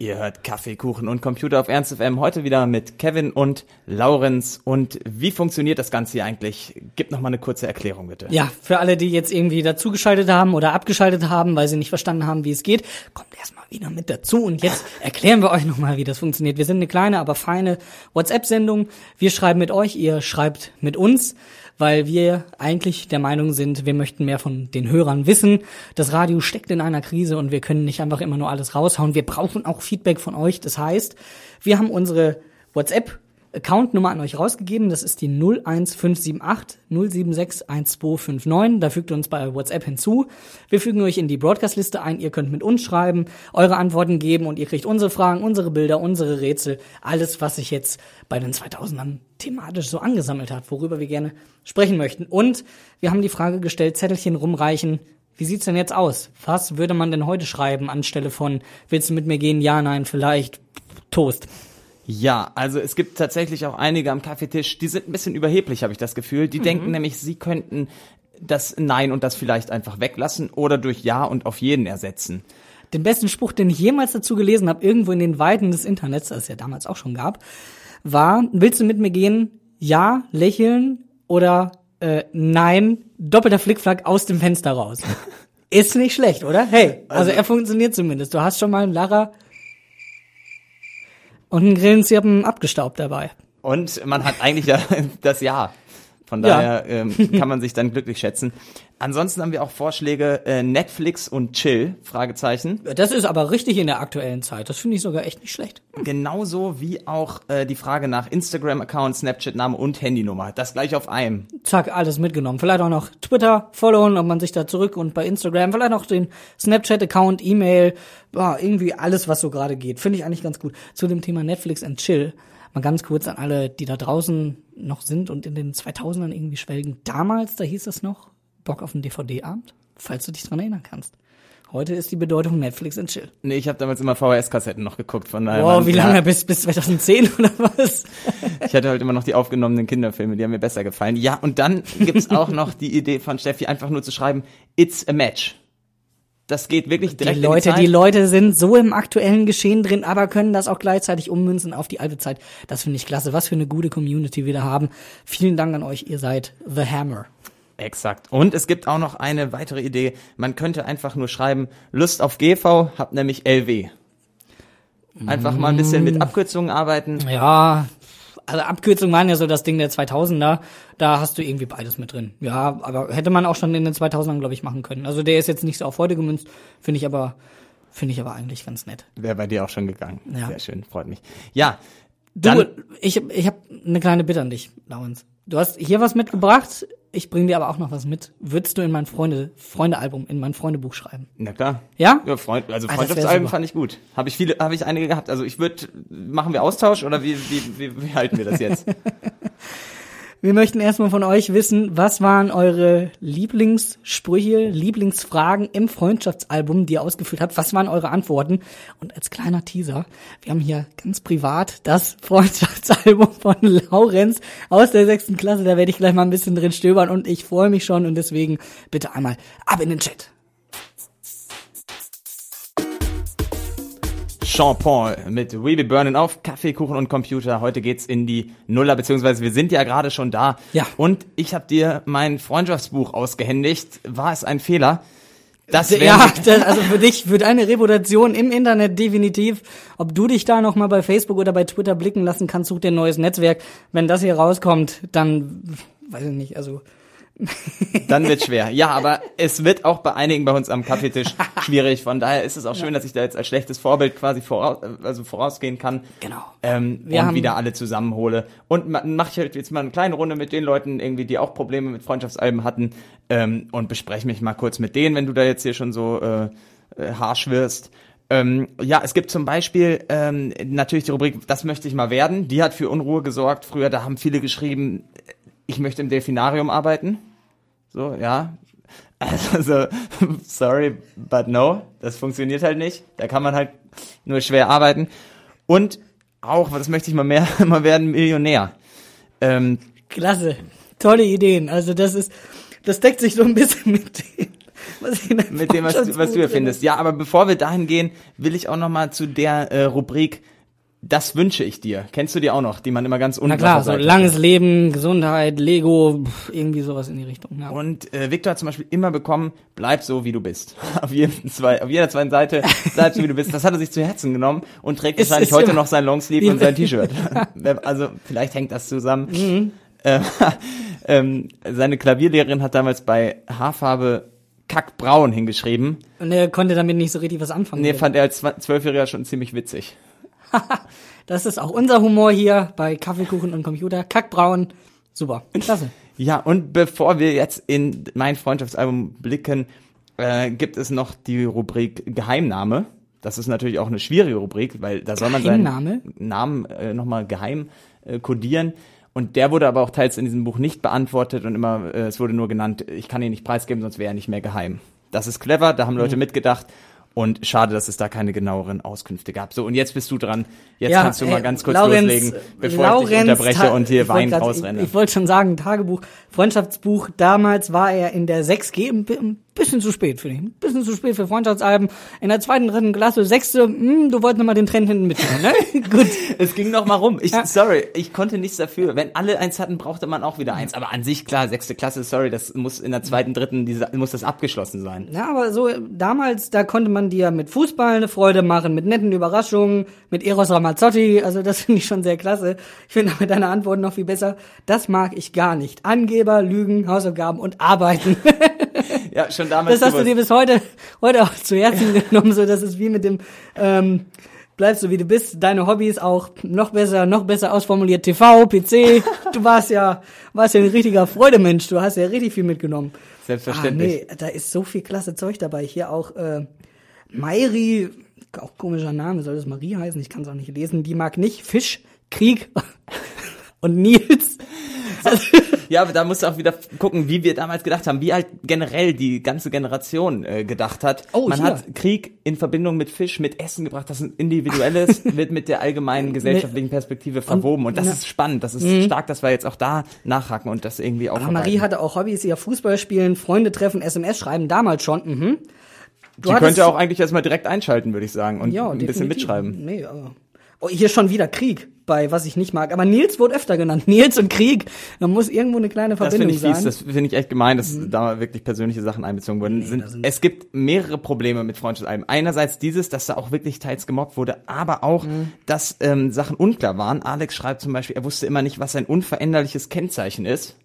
Ihr hört Kaffee, Kuchen und Computer auf Ernst FM. Heute wieder mit Kevin und Laurenz. Und wie funktioniert das Ganze hier eigentlich? Gib noch mal eine kurze Erklärung, bitte. Ja, für alle, die jetzt irgendwie dazugeschaltet haben oder abgeschaltet haben, weil sie nicht verstanden haben, wie es geht, kommt erstmal wieder mit dazu und jetzt erklären wir euch nochmal, wie das funktioniert. Wir sind eine kleine, aber feine WhatsApp-Sendung. Wir schreiben mit euch, ihr schreibt mit uns, weil wir eigentlich der Meinung sind, wir möchten mehr von den Hörern wissen. Das Radio steckt in einer Krise und wir können nicht einfach immer nur alles raushauen. Wir brauchen auch Feedback von euch. Das heißt, wir haben unsere WhatsApp Accountnummer an euch rausgegeben. Das ist die 01578 076 1259. Da fügt ihr uns bei WhatsApp hinzu. Wir fügen euch in die Broadcast-Liste ein. Ihr könnt mit uns schreiben, eure Antworten geben und ihr kriegt unsere Fragen, unsere Bilder, unsere Rätsel. Alles, was sich jetzt bei den 2000ern thematisch so angesammelt hat, worüber wir gerne sprechen möchten. Und wir haben die Frage gestellt, Zettelchen rumreichen. Wie sieht's denn jetzt aus? Was würde man denn heute schreiben anstelle von, willst du mit mir gehen? Ja, nein, vielleicht. Toast. Ja, also es gibt tatsächlich auch einige am Kaffeetisch, die sind ein bisschen überheblich, habe ich das Gefühl. Die denken nämlich, sie könnten das Nein und das vielleicht einfach weglassen oder durch Ja und auf jeden ersetzen. Den besten Spruch, den ich jemals dazu gelesen habe, irgendwo in den Weiten des Internets, das es ja damals auch schon gab, war, willst du mit mir gehen? Ja, lächeln oder äh, nein, doppelter Flickflack aus dem Fenster raus. Ist nicht schlecht, oder? Hey, also, er funktioniert zumindest. Du hast schon mal einen Lacher und einen Grillenzirpen abgestaubt dabei. Und man hat eigentlich das Ja. Von Ja. daher ähm, kann man sich dann glücklich schätzen. Ansonsten haben wir auch Vorschläge äh, Netflix und Chill, Fragezeichen. Das ist aber richtig in der aktuellen Zeit. Das finde ich sogar echt nicht schlecht. Genauso wie auch äh, die Frage nach Instagram-Account, Snapchat-Name und Handynummer. Das gleich auf einem. Zack, alles mitgenommen. Vielleicht auch noch Twitter followen, ob man sich da zurück und bei Instagram, vielleicht noch den Snapchat-Account, E-Mail, ja, irgendwie alles, was so gerade geht. Finde ich eigentlich ganz gut. Zu dem Thema Netflix and Chill. Mal ganz kurz an alle, die da draußen noch sind und in den 2000ern irgendwie schwelgen. Damals, da hieß es noch, Bock auf einen DVD-Abend, falls du dich dran erinnern kannst. Heute ist die Bedeutung Netflix and Chill. Nee, ich habe damals immer VHS-Kassetten noch geguckt. Von daher Wow, wie ja, lange? Bis, bis 2010 oder was? Ich hatte halt immer noch die aufgenommenen Kinderfilme, die haben mir besser gefallen. Ja, und dann gibt's auch noch die Idee von Steffi, einfach nur zu schreiben, it's a match. Das geht wirklich direkt Die in Leute, die, Zeit. die Leute sind so im aktuellen Geschehen drin, aber können das auch gleichzeitig ummünzen auf die alte Zeit. Das finde ich klasse. Was für eine gute Community wir da haben. Vielen Dank an euch. Ihr seid The Hammer. Exakt. Und es gibt auch noch eine weitere Idee. Man könnte einfach nur schreiben, Lust auf GV, hab nämlich LW. Einfach mal ein bisschen Mm. mit Abkürzungen arbeiten. Ja, also Abkürzungen waren ja so das Ding der 2000er. Da hast du irgendwie beides mit drin. Ja, aber hätte man auch schon in den 2000ern, glaube ich, machen können. Also der ist jetzt nicht so auf heute gemünzt, finde ich aber, finde ich aber eigentlich ganz nett. Wäre bei dir auch schon gegangen. Ja. Sehr schön, freut mich. Ja, Du, dann, ich, ich habe eine kleine Bitte an dich, Lawrence. Du hast hier was mitgebracht, ich bringe dir aber auch noch was mit. Würdest du in mein Freunde, Freundealbum, in mein Freundebuch schreiben? na klar. Ja? Ja, Freund, also Ah, Freundschaftsalben fand ich gut. Habe ich viele, habe ich einige gehabt. Also ich würde, machen wir Austausch oder wie, wie, wie, wie halten wir das jetzt? Wir möchten erstmal von euch wissen, was waren eure Lieblingssprüche, Lieblingsfragen im Freundschaftsalbum, die ihr ausgefüllt habt? Was waren eure Antworten? Und als kleiner Teaser, wir haben hier ganz privat das Freundschaftsalbum von Laurenz aus der sechsten Klasse. Da werde ich gleich mal ein bisschen drin stöbern und ich freue mich schon und deswegen bitte einmal ab in den Chat. Sean Paul mit We Be Burning auf Kaffee, Kuchen und Computer. Heute geht's in die Nuller, beziehungsweise wir sind ja gerade schon da. Ja. Und ich habe dir mein Freundschaftsbuch ausgehändigt. War es ein Fehler? Das ja, wäre das, also für dich, für deine Reputation im Internet definitiv. Ob du dich da noch mal bei Facebook oder bei Twitter blicken lassen kannst, such dir ein neues Netzwerk. Wenn das hier rauskommt, dann weiß ich nicht, also Dann wird schwer. Ja, aber es wird auch bei einigen bei uns am Kaffeetisch schwierig. Von daher ist es auch schön, dass ich da jetzt als schlechtes Vorbild quasi voraus, also vorausgehen kann. Genau. Ähm, Wir und haben- wieder alle zusammenhole. Und ma- mache ich halt jetzt mal eine kleine Runde mit den Leuten, irgendwie, die auch Probleme mit Freundschaftsalben hatten. Ähm, und bespreche mich mal kurz mit denen, wenn du da jetzt hier schon so äh, äh, harsch wirst. Ähm, ja, es gibt zum Beispiel ähm, natürlich die Rubrik, das möchte ich mal werden. Die hat für Unruhe gesorgt. Früher, da haben viele geschrieben, ich möchte im Delfinarium arbeiten. So, ja. Also, sorry, but no. Das funktioniert halt nicht. Da kann man halt nur schwer arbeiten. Und auch, das möchte ich mal mehr, mal werden, Millionär. Ähm, klasse. Tolle Ideen. Also das ist, das deckt sich so ein bisschen mit dem, was mit dem, was du, was du hier findest. Ja, aber bevor wir dahin gehen, will ich auch noch mal zu der äh, Rubrik Das wünsche ich dir. Kennst du die auch noch, die man immer ganz unten Na klar, so langes Leben, Gesundheit, Lego, irgendwie sowas in die Richtung. Ja. Und äh, Victor hat zum Beispiel immer bekommen, bleib so wie du bist. auf, jedem zwei, auf jeder zweiten Seite, bleib so wie du bist. Das hat er sich zu Herzen genommen und trägt Es wahrscheinlich ist heute noch sein Longsleeve und sein T-Shirt. also vielleicht hängt das zusammen. Mhm. Äh, ähm, seine Klavierlehrerin hat damals bei Haarfarbe Kackbraun hingeschrieben. Und er konnte damit nicht so richtig was anfangen. Nee, fand er als Zwölfjähriger schon ziemlich witzig. Das ist auch unser Humor hier bei Kaffeekuchen und Computer. Kackbraun. Super. Klasse. Ja, und bevor wir jetzt in mein Freundschaftsalbum blicken, äh, gibt es noch die Rubrik Geheimname. Das ist natürlich auch eine schwierige Rubrik, weil da soll man seinen? Namen äh, nochmal geheim äh, kodieren. Und der wurde aber auch teils in diesem Buch nicht beantwortet und immer, äh, es wurde nur genannt, ich kann ihn nicht preisgeben, sonst wäre er nicht mehr geheim. Das ist clever, da haben Mhm. Leute mitgedacht. Und schade, dass es da keine genaueren Auskünfte gab. So, und jetzt bist du dran. Jetzt ja, kannst du mal ey, ganz kurz Laurenz, loslegen, bevor ich dich unterbreche Ta- und hier ich wollt Wein grad- rausrenne. Ich, ich wollte schon sagen, Tagebuch, Freundschaftsbuch. Damals war er in der 6G, ein bi- ein bisschen zu spät für. Ein bisschen zu spät für Freundschaftsalben. In der zweiten, dritten Klasse, sechste, hm, du wolltest noch mal den Trend hinten mitnehmen, ne? Gut. Es ging noch mal rum. Ich, Ja. sorry, ich konnte nichts dafür. Wenn alle eins hatten, brauchte man auch wieder eins. Aber an sich klar, sechste Klasse, sorry, das muss in der zweiten, dritten, diese, muss das abgeschlossen sein. Ja, aber so damals, da konnte man dir mit Fußball eine Freude machen, mit netten Überraschungen, mit Eros Ramazzotti, also das finde ich schon sehr klasse. Ich finde aber deine Antwort noch viel besser. Das mag ich gar nicht. Angeber, Lügen, Hausaufgaben und Arbeiten. Ja, schon damals. Das hast du dir bis heute, heute auch zu Herzen genommen, so das ist wie mit dem, ähm, bleibst du wie du bist, deine Hobbys auch noch besser, noch besser ausformuliert, TV, PC, du warst ja, warst ja ein richtiger Freudemensch, du hast ja richtig viel mitgenommen. Selbstverständlich. Ah, nee, da ist so viel klasse Zeug dabei. Hier auch äh, Mairi, auch komischer Name, soll das Marie heißen? Ich kann es auch nicht lesen. Die mag nicht Fisch, Krieg und Nils. Ja, aber da musst du auch wieder gucken, wie wir damals gedacht haben, wie halt generell die ganze Generation äh, gedacht hat. Oh, Man hier. hat Krieg in Verbindung mit Fisch, mit Essen gebracht, das ein individuelles wird mit der allgemeinen gesellschaftlichen Perspektive verwoben. Und das ist spannend, das ist stark, dass wir jetzt auch da nachhaken und das irgendwie aufarbeiten. Marie hatte auch Hobbys, ja Fußball spielen, Freunde treffen, SMS schreiben, damals schon. Mhm. Du Die hattest- könnte auch eigentlich erstmal direkt einschalten, würde ich sagen, und ja, ein bisschen mitschreiben. Nee, aber oh, hier schon wieder Krieg bei was ich nicht mag. Aber Nils wurde öfter genannt. Nils und Krieg. Da muss irgendwo eine kleine Das Verbindung finde ich fies, sein. das finde ich echt gemein, dass da wirklich persönliche Sachen einbezogen wurden. sind, da sind- es gibt mehrere Probleme mit Freundschaftsalben. Einerseits dieses, dass da auch wirklich teils gemobbt wurde, aber auch, Mhm. dass ähm, Sachen unklar waren. Alex schreibt zum Beispiel, er wusste immer nicht, was ein unveränderliches Kennzeichen ist.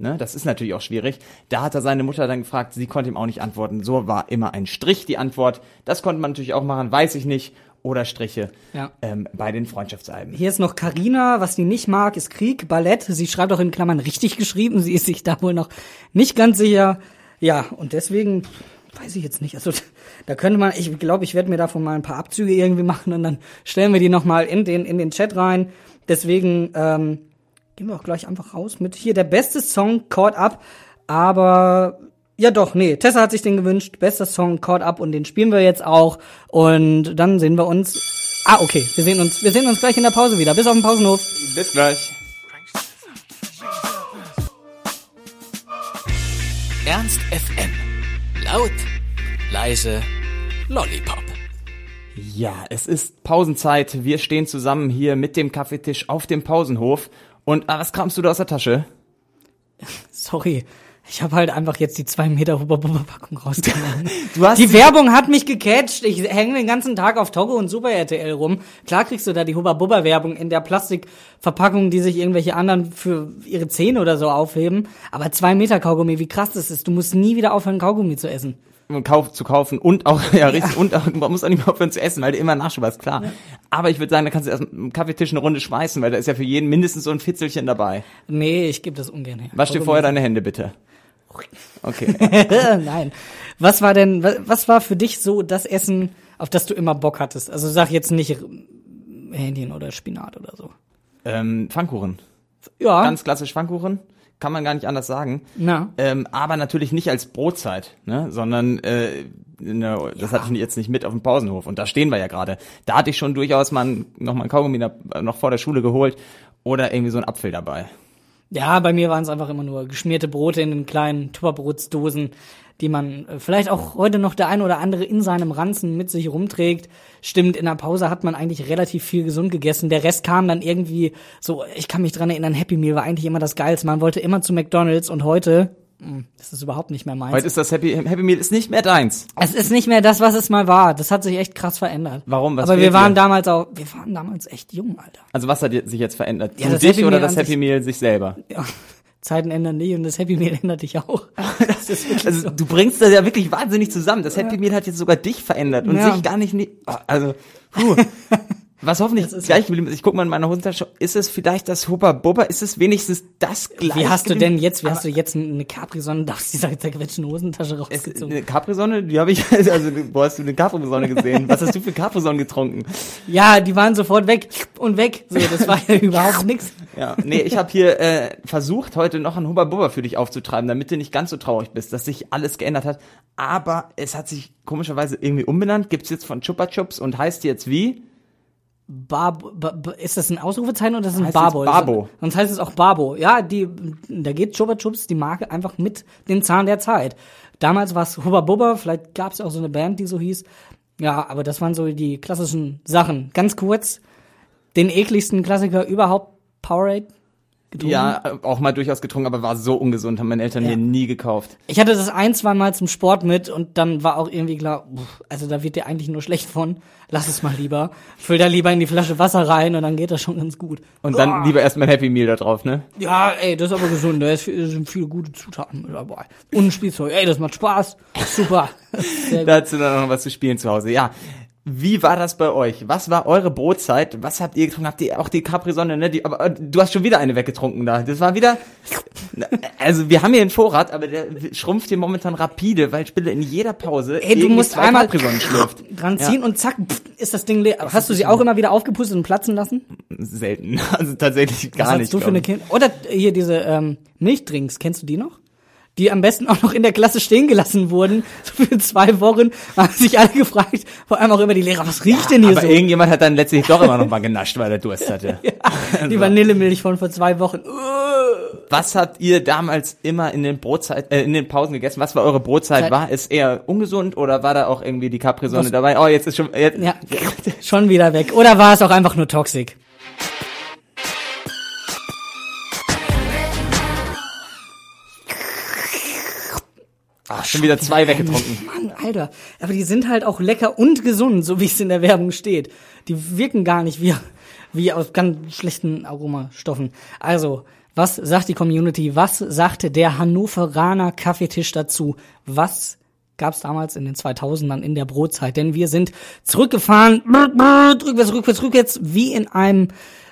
Ne, das ist natürlich auch schwierig. Da hat er seine Mutter dann gefragt, sie konnte ihm auch nicht antworten. So war immer ein Strich die Antwort. Das konnte man natürlich auch machen, weiß ich nicht. Oder Striche Ja. ähm, bei den Freundschaftsalben. Hier ist noch Karina, was die nicht mag, ist Krieg, Ballett. Sie schreibt auch in Klammern richtig geschrieben. Sie ist sich da wohl noch nicht ganz sicher. Ja, und deswegen weiß ich jetzt nicht. Also da könnte man, ich glaube, ich werde mir davon mal ein paar Abzüge irgendwie machen und dann stellen wir die noch mal in den in den Chat rein. Deswegen ähm, gehen wir auch gleich einfach raus mit hier der beste Song Caught Up, aber ja doch, nee, Tessa hat sich den gewünscht, bester Song Caught Up und den spielen wir jetzt auch und dann sehen wir uns Ah, okay, wir sehen uns wir sehen uns gleich in der Pause wieder. Bis auf den Pausenhof. Bis gleich. Ernst FM. Laut, leise, Lollipop. Ja, es ist Pausenzeit. Wir stehen zusammen hier mit dem Kaffeetisch auf dem Pausenhof. Und ah, was kramst du da aus der Tasche? Sorry. Ich habe halt einfach jetzt die zwei Meter Hubba Bubba Packung rausgenommen. Du hast die Werbung hat mich gecatcht. Ich hänge den ganzen Tag auf Togo und Super RTL rum. Klar kriegst du da die Hubba Bubba Werbung in der Plastikverpackung, die sich irgendwelche anderen für ihre Zähne oder so aufheben. Aber zwei Meter Kaugummi, wie krass das ist. Du musst nie wieder aufhören, Kaugummi zu essen. Kauf, zu kaufen und auch, ja, richtig, und auch, man muss auch nicht mehr aufhören zu essen, weil du immer Nachschub hast, klar. Aber ich würde sagen, da kannst du erst am Kaffeetisch eine Runde schmeißen, weil da ist ja für jeden mindestens so ein Fitzelchen dabei. Nee, ich gebe das ungern her. Wasch dir vorher deine Hände, bitte. Okay. Nein. Was war denn, was, war für dich so das Essen, auf das du immer Bock hattest? Also sag jetzt nicht Hähnchen oder Spinat oder so. ähm, Pfannkuchen. Ja, Ganz klassisch Pfannkuchen. Kann man gar nicht anders sagen. na. Ähm, aber natürlich nicht als Brotzeit, ne? sondern äh, ne, das hatte ich jetzt nicht mit auf dem Pausenhof. Und da stehen wir ja gerade. Da hatte ich schon durchaus mal ein, noch mal ein Kaugummi da, noch vor der Schule geholt oder irgendwie so ein Apfel dabei. Ja, bei mir waren es einfach immer nur geschmierte Brote in den kleinen Tupperbrotsdosen, die man äh, vielleicht auch heute noch der ein oder andere in seinem Ranzen mit sich rumträgt. Stimmt, in der Pause hat man eigentlich relativ viel gesund gegessen. Der Rest kam dann irgendwie so, ich kann mich dran erinnern, Happy Meal war eigentlich immer das Geilste. Man wollte immer zu McDonalds und heute, das ist überhaupt nicht mehr meins. Heute ist das Happy, Happy Meal ist nicht mehr deins. Es ist nicht mehr das, was es mal war. Das hat sich echt krass verändert. Warum? Was Aber wir waren dir? damals auch, wir waren damals echt jung, Alter. Also was hat sich jetzt verändert? Ja, du das dich Happy oder Meal das Happy sich- Meal sich selber? Ja, Zeiten ändern dich und das Happy Meal ändert dich auch. Das ist wirklich Also so. du bringst das ja wirklich wahnsinnig zusammen. Das Happy Meal hat jetzt sogar dich verändert und Ja. sich gar nicht. nie- Also, puh. Was hoffentlich gleich geblieben ist, ich guck mal in meine Hosentasche, ist es vielleicht das Hubba Bubba? Ist es wenigstens das gleiche? Wie hast du denn jetzt, wie hast du jetzt eine Capri-Sonne aus dieser zerquetschten Hosentasche rausgezogen? Eine Capri-Sonne, die habe ich, also wo hast du eine Capri-Sonne gesehen? Was hast du für Capri-Sonne getrunken? Ja, die waren sofort weg und weg. So, das war ja überhaupt nix. Ja, nee, ich habe hier äh, versucht, heute noch ein Hubba Bubba für dich aufzutreiben, damit du nicht ganz so traurig bist, dass sich alles geändert hat. Aber es hat sich komischerweise irgendwie umbenannt, gibt's jetzt von Chupa Chups und heißt jetzt wie? Babo, ba, ba, ist das ein Ausrufezeichen oder ist das ein Heißt Babo? jetzt Babo. Sonst heißt es auch Babo. Ja, die, da geht Chupa Chups, die Marke, einfach mit dem Zahn der Zeit. Damals war es Hubba Bubba, vielleicht gab es auch so eine Band, die so hieß. Ja, aber das waren so die klassischen Sachen. Ganz kurz, den ekligsten Klassiker überhaupt, Powerade. getrunken. Ja, äh, auch mal durchaus getrunken, aber war so ungesund, haben meine Eltern Ja. mir nie gekauft. Ich hatte das ein, zwei Mal zum Sport mit und dann war auch irgendwie klar, also da wird dir eigentlich nur schlecht von. Lass es mal lieber. Füll da lieber in die Flasche Wasser rein und dann geht das schon ganz gut. Und dann lieber erstmal ein Happy Meal da drauf, ne? Ja, ey, das ist aber gesund. Da viel- sind viele gute Zutaten mit dabei. Und ein Spielzeug. Ey, das macht Spaß. Super. Dazu dann noch was zu spielen zu Hause. Ja. Wie war das bei euch? Was war eure Brotzeit? Was habt ihr getrunken? Habt ihr auch die Capri-Sonne, ne? Die, aber äh, du hast schon wieder eine weggetrunken da. Das war wieder. Also wir haben hier einen Vorrat, aber der schrumpft hier momentan rapide, weil Spille in jeder Pause Ey, du musst einmal Capri-Sonnen schlürft. dran ziehen und zack, ist das Ding leer. Hast du sie auch immer wieder aufgepustet und platzen lassen? Selten. Also tatsächlich gar Was hast nicht. du für eine Kind? Oder hier diese ähm, Milchdrinks, kennst du die noch? Die am besten auch noch in der Klasse stehen gelassen wurden, so für zwei Wochen, haben sich alle gefragt, vor allem auch immer die Lehrer, was riecht denn ich. hier Aber so? irgendjemand hat dann letztlich doch immer noch mal genascht, weil er Durst hatte. Die Vanillemilch von vor zwei Wochen. Was habt ihr damals immer in den Brotzeit, äh, in den Pausen gegessen? Was war eure Brotzeit? Zeit- War es eher ungesund oder war da auch irgendwie die Capri-Sonne dabei? Oh, jetzt ist schon, jetzt, Ja, schon wieder weg. Oder war es auch einfach nur Toxic? Ach, schon wieder zwei weggetrunken. Mann, Alter. Aber die sind halt auch lecker und gesund, so wie es in der Werbung steht. Die wirken gar nicht wie, wie aus ganz schlechten Aromastoffen. Also, was sagt die Community? Was sagte der Hannoveraner Kaffeetisch dazu? Was gab's damals in den 2000ern in der Brotzeit? Denn wir sind zurückgefahren, rückwärts, rückwärts, rückwärts, wie in einem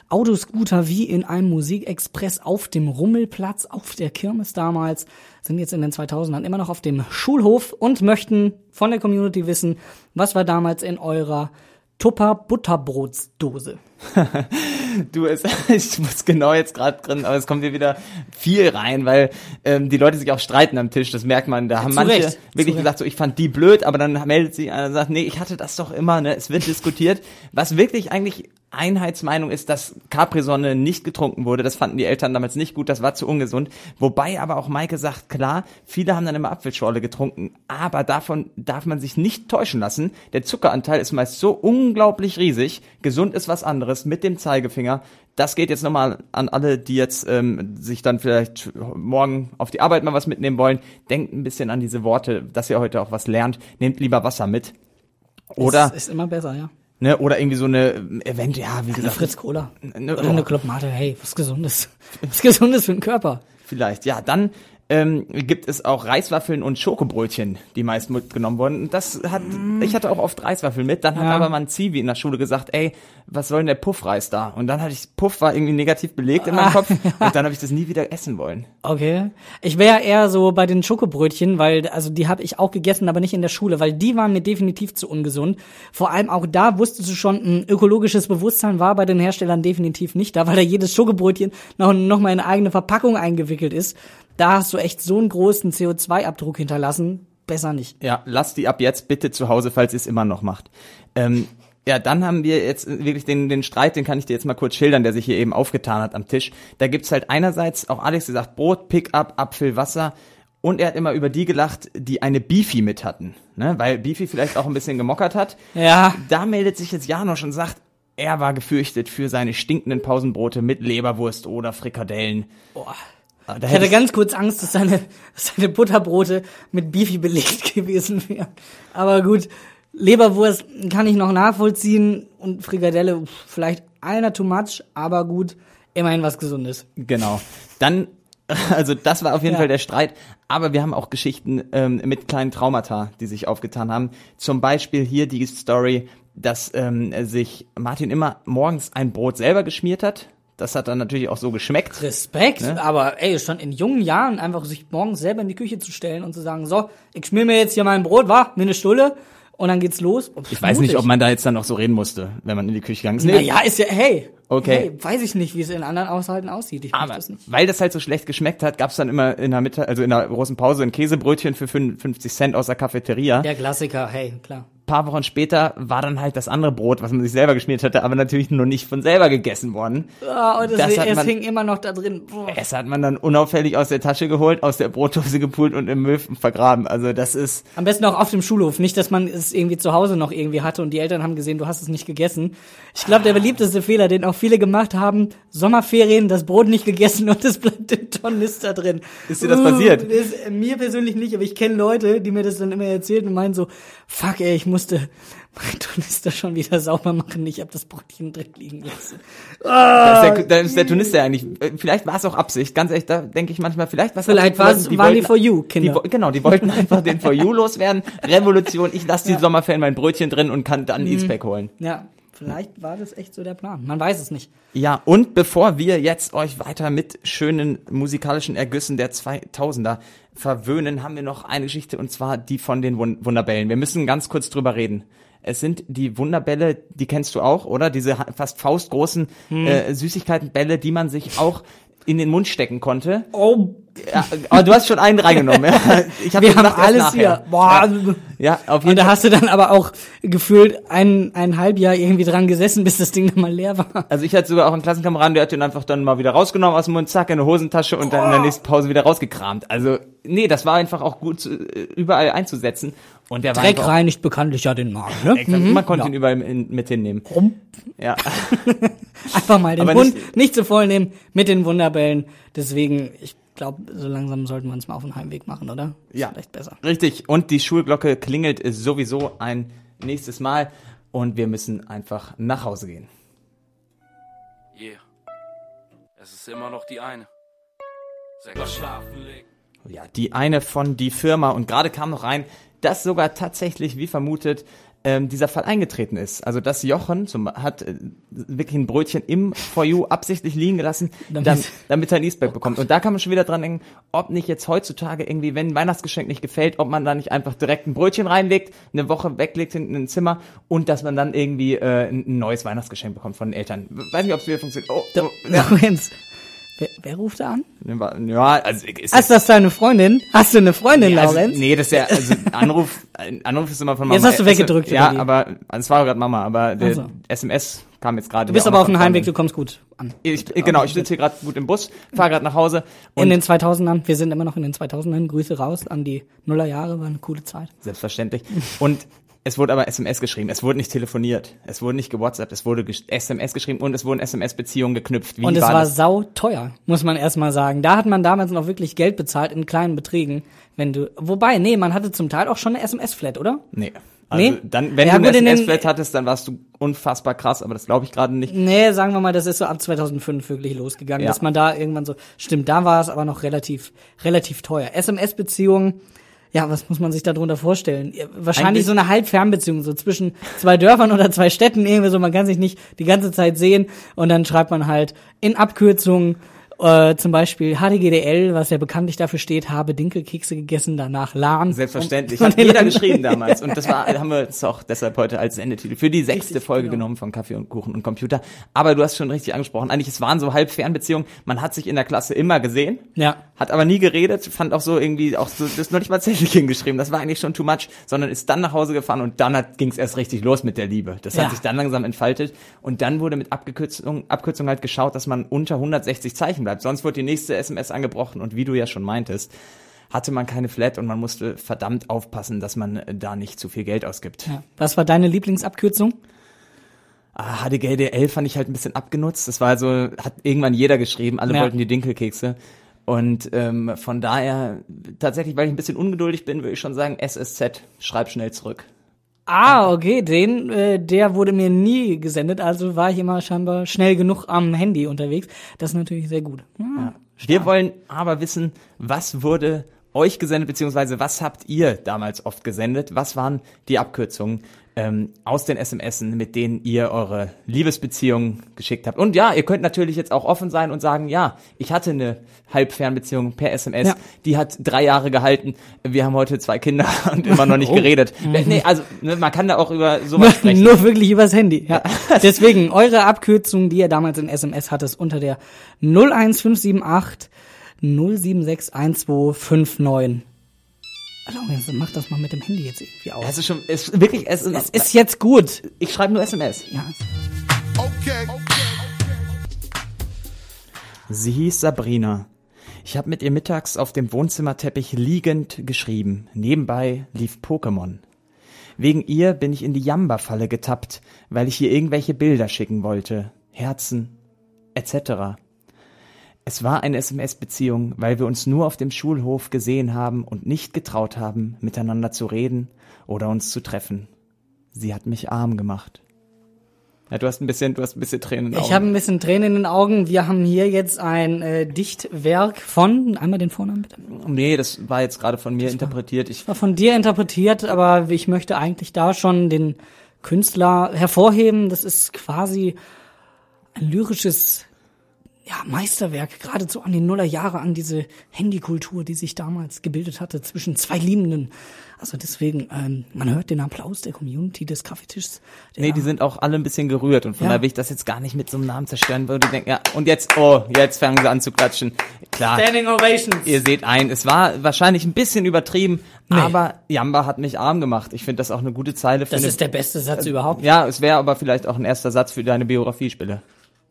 Autoscooter, wie in einem Musikexpress auf dem Rummelplatz, auf der Kirmes damals, sind jetzt in den 2000ern immer noch auf dem Schulhof und möchten von der Community wissen, was war damals in eurer Tupper Butterbrotsdose? Du, es, ich muss genau jetzt gerade drin, aber es kommt hier wieder viel rein, weil ähm, die Leute sich auch streiten am Tisch, das merkt man. Da haben zu manche Recht, wirklich gesagt, so ich fand die blöd, aber dann meldet sich einer und sagt, nee, ich hatte das doch immer, ne? Es wird diskutiert. Was wirklich eigentlich Einheitsmeinung ist, dass Capri-Sonne nicht getrunken wurde. Das fanden die Eltern damals nicht gut, das war zu ungesund. Wobei aber auch Maike sagt, klar, viele haben dann immer Apfelschorle getrunken, aber davon darf man sich nicht täuschen lassen. Der Zuckeranteil ist meist so unglaublich riesig. Gesund ist was anderes mit dem Zeigefinger. Das geht jetzt nochmal an alle, die jetzt ähm, sich dann vielleicht morgen auf die Arbeit mal was mitnehmen wollen. Denkt ein bisschen an diese Worte, dass ihr heute auch was lernt. Nehmt lieber Wasser mit. Oder Ist, ist immer besser, ja. Ne, oder irgendwie so eine Event, ja, wie Eine gesagt. Fritz Cola. Ne, Oder oh. eine Club Mate, hey, was Gesundes. Was Gesundes für den Körper. Vielleicht, ja. Dann ähm, gibt es auch Reiswaffeln und Schokobrötchen, die meist mitgenommen wurden. Das hat, ich hatte auch oft Reiswaffeln mit. Dann hat Ja. aber mein Zivi in der Schule gesagt, ey, was soll denn der Puffreis da? Und dann hatte ich, Puff war irgendwie negativ belegt in meinem Kopf. Und dann habe ich das nie wieder essen wollen. Okay. Ich wäre eher so bei den Schokobrötchen, weil also die habe ich auch gegessen, aber nicht in der Schule, weil die waren mir definitiv zu ungesund. Vor allem auch da wusstest du schon, ein ökologisches Bewusstsein war bei den Herstellern definitiv nicht da, weil da jedes Schokobrötchen noch, noch mal in eine eigene Verpackung eingewickelt ist. Da hast du echt so einen großen CO2-Abdruck hinterlassen. Besser nicht. Ja, lasst die ab jetzt bitte zu Hause, falls ihr es immer noch macht. Ähm, ja, dann haben wir jetzt wirklich den, den Streit, den kann ich dir jetzt mal kurz schildern, der sich hier eben aufgetan hat am Tisch. Da gibt's halt einerseits, auch Alex gesagt, Brot, Pickup, Apfel, Wasser. Und er hat immer über die gelacht, die eine Beefy mit hatten. Ne? Weil Beefy vielleicht auch ein bisschen gemockert hat. Ja. Da meldet sich jetzt Janosch und sagt, er war gefürchtet für seine stinkenden Pausenbrote mit Leberwurst oder Frikadellen. Boah. Ah, Da Ich hatte hätte ganz kurz Angst, dass seine, dass seine Butterbrote mit Beefy belegt gewesen wären. Aber gut, Leberwurst kann ich noch nachvollziehen und Frikadelle vielleicht einer too much, aber gut, immerhin was Gesundes. Genau. Dann, also das war auf jeden Ja. Fall der Streit. Aber wir haben auch Geschichten ähm, mit kleinen Traumata, die sich aufgetan haben. Zum Beispiel hier die Story, dass ähm, sich Martin immer morgens ein Brot selber geschmiert hat. Das hat dann natürlich auch so geschmeckt. Respekt, Ne? aber ey, schon in jungen Jahren einfach sich morgens selber in die Küche zu stellen und zu sagen, so, ich schmier mir jetzt hier mein Brot, war, mir eine Stulle und dann geht's los. Ich weiß nicht, ob man da jetzt dann noch so reden musste, wenn man in die Küche gegangen ist. Nee, Naja, ist ja, hey. Okay. Hey, weiß ich nicht, wie es in anderen Haushalten aussieht. Ich Aber das nicht. weil das halt so schlecht geschmeckt hat, gab's dann immer in der Mitte, also in der großen Pause ein Käsebrötchen für 55 Cent aus der Cafeteria. Der Klassiker, hey, klar. Paar Wochen später war dann halt das andere Brot, was man sich selber geschmiert hatte, aber natürlich noch nicht von selber gegessen worden. Ah, und es, Das es man- hing immer noch da drin. Boah. Es hat man dann unauffällig aus der Tasche geholt, aus der Brotdose gepult und im Müll vergraben. Also das ist, Am besten auch auf dem Schulhof. Nicht, dass man es irgendwie zu Hause noch irgendwie hatte und die Eltern haben gesehen, du hast es nicht gegessen. Ich glaube, der beliebteste Fehler, den auch viele gemacht haben, Sommerferien, das Brot nicht gegessen und es bleibt im Tornister drin. Ist dir das passiert? Ist, mir persönlich nicht, aber ich kenne Leute, die mir das dann immer erzählen und meinen so, fuck ey, ich musste mein Tornister schon wieder sauber machen. Ich habe das Brotchen drin liegen lassen. da ist der, da ist der Tunister eigentlich, äh, vielleicht war es auch Absicht, ganz ehrlich, da denke ich manchmal, vielleicht war es Vielleicht Absicht, war's- waren die For You-Kinder. Die, wo- genau, die wollten einfach den For You loswerden. Revolution, ich lasse die Sommerferien mein Brötchen drin und kann Mhm. dann E-Spec holen. Ja, vielleicht war das echt so der Plan. Man weiß es nicht. Ja, und bevor wir jetzt euch weiter mit schönen musikalischen Ergüssen der 2000er verwöhnen, haben wir noch eine Geschichte und zwar die von den Wun Wunderbällen. Wir müssen ganz kurz drüber reden. Es sind die Wunderbälle, die kennst du auch, oder? Diese fast faustgroßen Hm. äh, Süßigkeitenbälle, die man sich auch in den Mund stecken konnte. Oh, Ja, aber du hast schon einen reingenommen. Ja. Ich hab wir haben alles nachher. hier. Boah. Ja, auf Und jeden da Fall. hast du dann aber auch gefühlt ein, ein Halbjahr irgendwie dran gesessen, bis das Ding dann mal leer war. Also ich hatte sogar auch einen Klassenkameraden, der hat den einfach dann mal wieder rausgenommen aus dem Mund, zack, in eine Hosentasche und dann in der nächsten Pause wieder rausgekramt. Also, nee, das war einfach auch gut zu, überall einzusetzen. Und der war Dreck einfach, reinigt bekanntlich ja den Magen. Ne? Exakt, man konnte ihn überall in, mit hinnehmen. Rum. Ja. Einfach mal den Aber Mund nicht- nicht, zu voll nehmen mit den Wunderbällen. Deswegen, ich glaube, so langsam sollten wir uns mal auf den Heimweg machen, oder? Ist Ja. Vielleicht besser. Richtig. Und die Schulglocke klingelt sowieso ein nächstes Mal. Und wir müssen einfach nach Hause gehen. Yeah. Es ist immer noch die eine. Sechs schlafen legen. Ja, die eine von die Firma. Und gerade kam noch rein, dass sogar tatsächlich, wie vermutet, ähm, dieser Fall eingetreten ist. Also dass Jochen zum, hat äh, wirklich ein Brötchen im For You absichtlich liegen gelassen, Damit- damit, damit er ein Eastback bekommt. Und da kann man schon wieder dran denken, ob nicht jetzt heutzutage irgendwie, wenn ein Weihnachtsgeschenk nicht gefällt, ob man da nicht einfach direkt ein Brötchen reinlegt, eine Woche weglegt hinten in ein Zimmer und dass man dann irgendwie äh, ein ein neues Weihnachtsgeschenk bekommt von den Eltern. Weiß nicht, ob es wieder funktioniert. Oh, oh, ja. Lorenz, wer, wer ruft da an? ja, also ist Ist das deine Freundin? Hast du eine Freundin, Nee, also, Lorenz? nee, das ist ja, also Anruf, Anruf ist immer von Mama. Jetzt hast du weggedrückt, Ja, wie? aber, es war gerade Mama, aber der Ach so. SMS kam jetzt gerade. Du bist aber auf dem Heimweg, du kommst gut an. Ich, genau, ich sitze hier gerade gut im Bus, fahre gerade nach Hause. In Und den 2000ern, wir sind immer noch in den 2000ern, Grüße raus an die Nullerjahre, war eine coole Zeit. selbstverständlich. Und es wurde aber SMS geschrieben, es wurde nicht telefoniert, es wurde nicht gewhatsappt, es wurde SMS geschrieben und es wurden SMS-Beziehungen geknüpft. Wie Und es war war sau teuer, muss man erstmal sagen. Da hat man damals noch wirklich Geld bezahlt in kleinen Beträgen, wenn du, wobei, nee, man hatte zum Teil auch schon eine SMS-Flat, oder? Nee. Also Nee? dann, wenn Ja, du eine SMS-Flat hattest, dann warst du unfassbar krass, aber das glaube ich gerade nicht. Nee, sagen wir mal, das ist so ab 2005 wirklich losgegangen, Ja. dass man da irgendwann so, stimmt, da war es aber noch relativ, relativ teuer. SMS-Beziehungen, ja, was muss man sich darunter vorstellen? Wahrscheinlich Eigentlich- so eine Halbfernbeziehung, so zwischen zwei Dörfern oder zwei Städten, irgendwie so, man kann sich nicht die ganze Zeit sehen und dann schreibt man halt in Abkürzungen, äh, zum Beispiel HDGDL, was ja bekanntlich dafür steht, habe Dinkelkekse gegessen, danach LAN. Selbstverständlich. Und- Hat jeder geschrieben damals. Und das war, haben wir es auch deshalb heute als Sendetitel für die sechste Folge genau. genommen von Kaffee und Kuchen und Computer. Aber du hast schon richtig angesprochen. Eigentlich, es waren so halb Fernbeziehungen. Man hat sich in der Klasse immer gesehen. Ja. Hat aber nie geredet, fand auch so irgendwie auch so, das ist noch nicht mal Zettel hingeschrieben, das war eigentlich schon too much, sondern ist dann nach Hause gefahren und dann ging es erst richtig los mit der Liebe. Das Ja. hat sich dann langsam entfaltet und dann wurde mit Abkürzung, Abkürzung halt geschaut, dass man unter 160 Zeichen bleibt. Sonst wird die nächste SMS angebrochen und wie du ja schon meintest, hatte man keine Flat und man musste verdammt aufpassen, dass man äh, da nicht zu viel Geld ausgibt. Ja. Was war deine Lieblingsabkürzung? Ah, HDGDL fand ich halt ein bisschen abgenutzt. Das war so, hat irgendwann jeder geschrieben, alle Ja. wollten die Dinkelkekse. Und ähm, von daher, tatsächlich, weil ich ein bisschen ungeduldig bin, würde ich schon sagen, SSZ, schreib schnell zurück. Ah, okay, den, äh, der wurde mir nie gesendet, also war ich immer scheinbar schnell genug am Handy unterwegs. Das ist natürlich sehr gut. Ja. Wir wollen aber wissen, was wurde euch gesendet, beziehungsweise was habt ihr damals oft gesendet? Was waren die Abkürzungen ähm, aus den SMSen, mit denen ihr eure Liebesbeziehung geschickt habt? Und ja, ihr könnt natürlich jetzt auch offen sein und sagen, ja, ich hatte eine Halbfernbeziehung per SMS, Ja. die hat drei Jahre gehalten. Wir haben heute zwei Kinder und immer noch nicht geredet. Nee, also ne, man kann da auch über sowas sprechen. Nur wirklich übers Handy. Ja. Deswegen, eure Abkürzung, die ihr damals in SMS hattet, unter der 01578 0761259. Also, mach das mal mit dem Handy jetzt irgendwie aus. Es ist schon, es ist wirklich, es Es ist jetzt gut. ich schreibe nur SMS. Ja. Okay. Sie hieß Sabrina. Ich habe mit ihr mittags auf dem Wohnzimmerteppich liegend geschrieben. Nebenbei lief Pokémon. Wegen ihr bin ich in die Jamba-Falle getappt, weil ich ihr irgendwelche Bilder schicken wollte. Herzen, etc. Es war eine SMS-Beziehung, weil wir uns nur auf dem Schulhof gesehen haben und nicht getraut haben, miteinander zu reden oder uns zu treffen. Sie hat mich arm gemacht. Ja, du hast ein bisschen, du hast ein bisschen Tränen in den Ich Augen. habe ein bisschen Tränen in den Augen. Wir haben hier jetzt ein äh, Dichtwerk von, einmal den Vornamen bitte. Nee, das war jetzt gerade von mir interpretiert. Ich, war von dir interpretiert, aber ich möchte eigentlich da schon den Künstler hervorheben. Das ist quasi ein lyrisches ja, Meisterwerk, geradezu an die Nullerjahre, an diese Handykultur, die sich damals gebildet hatte zwischen zwei Liebenden. Also deswegen, ähm, man hört den Applaus der Community des Kaffeetischs. Nee, die sind auch alle ein bisschen gerührt und von Ja. daher will ich das jetzt gar nicht mit so einem Namen zerstören, weil die denken, ja, und jetzt, oh, jetzt fangen sie an zu klatschen. Klar, Standing Ovations. ihr seht ein, es war wahrscheinlich ein bisschen übertrieben, aber Jamba hat mich arm gemacht. Ich finde das auch eine gute Zeile für Das eine, ist der beste Satz überhaupt. Ja, es wäre aber vielleicht auch ein erster Satz für deine Biografie-Spiele.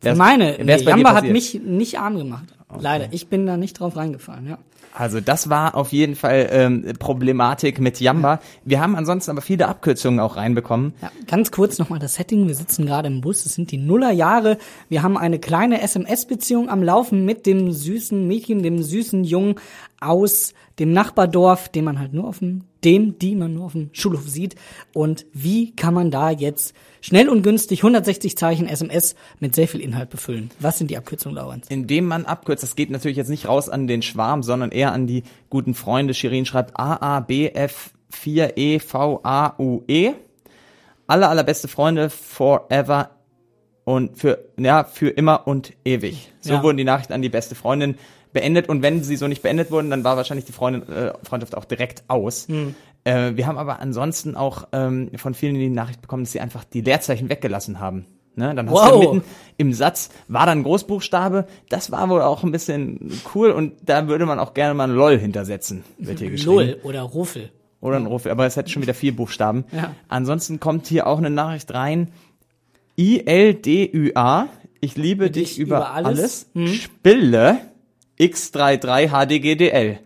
Wär's- Meine, wär's nee, Jamba hat mich nicht arm gemacht. Leider, ich bin da nicht drauf reingefallen, ja. Also das war auf jeden Fall ähm, Problematik mit Jamba. Wir haben ansonsten aber viele Abkürzungen auch reinbekommen. Ja, ganz kurz nochmal das Setting. Wir sitzen gerade im Bus. Es sind die Nullerjahre. Wir haben eine kleine SMS-Beziehung am Laufen mit dem süßen Mädchen, dem süßen Jungen aus dem Nachbardorf, den man halt nur auf dem, dem, die man nur auf dem Schulhof sieht. Und wie kann man da jetzt schnell und günstig 160 Zeichen SMS mit sehr viel Inhalt befüllen? Was sind die Abkürzungen, Laurens? indem man abkürzt, das geht natürlich jetzt nicht raus an den Schwarm, sondern eher an die guten Freunde. Shirin schreibt A-A-B-F-4-E-V-A-U-E. Alle allerbeste Freunde forever und für, ja, für immer und ewig. So Ja. wurden die Nachrichten an die beste Freundin beendet und wenn sie so nicht beendet wurden, dann war wahrscheinlich die Freundin, äh, Freundschaft auch direkt aus. Äh, wir haben aber ansonsten auch ähm, von vielen die Nachricht bekommen, dass sie einfach die Leerzeichen weggelassen haben. Ne? Dann hast Wow. du mitten im Satz war dann Großbuchstabe. Das war wohl auch ein bisschen cool und da würde man auch gerne mal ein LOL hintersetzen, wird hier geschrieben. Null oder Ruffel. Oder ein Ruf, aber es hätte schon wieder vier Buchstaben. Ja. Ansonsten kommt hier auch eine Nachricht rein. I-L-D-Ü-A. Ich liebe dich, über, alles. Spille X33 HDGDL.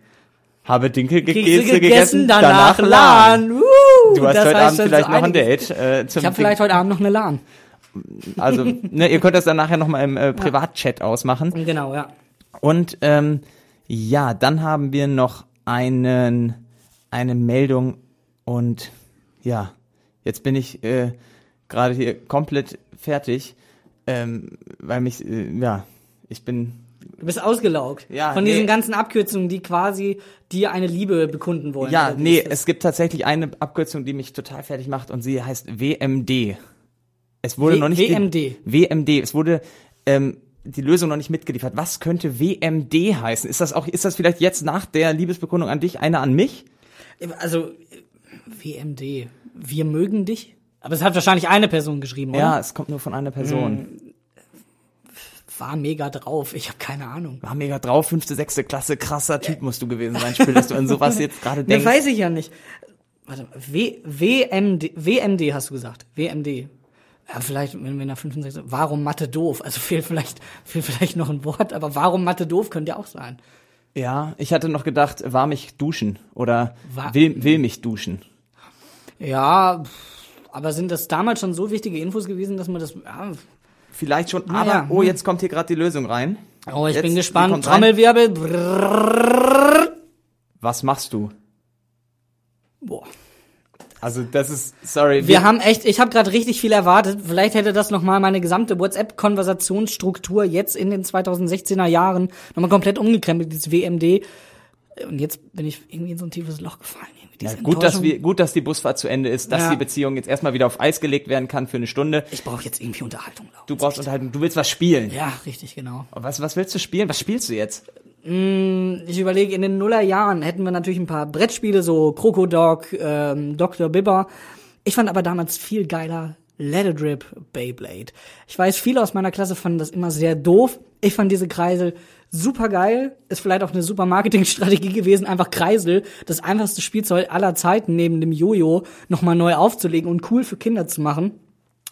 Habe Dinkel Kekse gegessen, gegessen, danach LAN. Uh, Du hast heute heißt Abend vielleicht so noch ein. Date. Äh, Ich habe vielleicht heute Abend noch eine LAN. Also, ne, ihr könnt das dann nachher nochmal im äh, Privatchat ausmachen. Genau, ja. Und ähm, ja, dann haben wir noch einen, eine Meldung und ja, jetzt bin ich äh, gerade hier komplett fertig, ähm, weil mich, äh, ja, ich bin, Du bist ausgelaugt. Ja, Von nee. diesen ganzen Abkürzungen, die quasi dir eine Liebe bekunden wollen. ja, nee, es gibt tatsächlich eine Abkürzung, die mich total fertig macht und sie heißt WMD. Es wurde W- noch nicht WMD. WMD. Es wurde ähm, die Lösung noch nicht mitgeliefert. Was könnte WMD heißen? Ist das auch, ist das vielleicht jetzt nach der Liebesbekundung an dich eine an mich? Also, WMD. Wir mögen dich? Aber es hat wahrscheinlich eine Person geschrieben, oder? Ja, es kommt nur von einer Person. War mega drauf. Ich habe keine Ahnung. War mega drauf, fünfte, sechste Klasse, krasser Typ musst du gewesen sein, Spiel, dass du an sowas jetzt gerade Nee, denkst. weiß ich ja nicht. Warte, mal, w WMD, WMD hast du gesagt. WMD. Ja, vielleicht, wenn wir nach 5 und 6, warum Mathe doof? Also fehlt vielleicht, fehlt vielleicht noch ein Wort, aber warum Mathe doof könnte ja auch sein. Ja, ich hatte noch gedacht, war mich duschen oder War- will, will mich duschen. Ja, aber sind das damals schon so wichtige Infos gewesen, dass man das, ja, Vielleicht schon, Na aber, ja, oh, jetzt kommt hier gerade die Lösung rein. oh, ich Jetzt, bin gespannt. Trommelwirbel. Brrrr. Was machst du? Boah. Also das ist, sorry. Wir haben echt, ich habe gerade richtig viel erwartet. Vielleicht hätte das nochmal meine gesamte WhatsApp-Konversationsstruktur jetzt in den 2016er Jahren nochmal komplett umgekrempelt, dieses WMD. Und jetzt bin ich irgendwie in so ein tiefes Loch gefallen. Irgendwie ja, diese gut, dass wir, gut, dass die Busfahrt zu Ende ist, dass Ja. die Beziehung jetzt erstmal wieder auf Eis gelegt werden kann für eine Stunde. Ich brauche jetzt irgendwie Unterhaltung. Laura. Du brauchst Unterhaltung, du willst was spielen. Ja, richtig, genau. Was, was willst du spielen? Was spielst du jetzt? Ich überlege, in den Nullerjahren hätten wir natürlich ein paar Brettspiele, so Krokodok, ähm, Dr. Bibber. Ich fand aber damals viel geiler Let It Rip Beyblade. Ich weiß, viele aus meiner Klasse fanden das immer sehr doof. Ich fand diese Kreisel super geil. Ist vielleicht auch eine super Marketingstrategie gewesen, einfach Kreisel, das einfachste Spielzeug aller Zeiten neben dem Jojo, nochmal neu aufzulegen und cool für Kinder zu machen.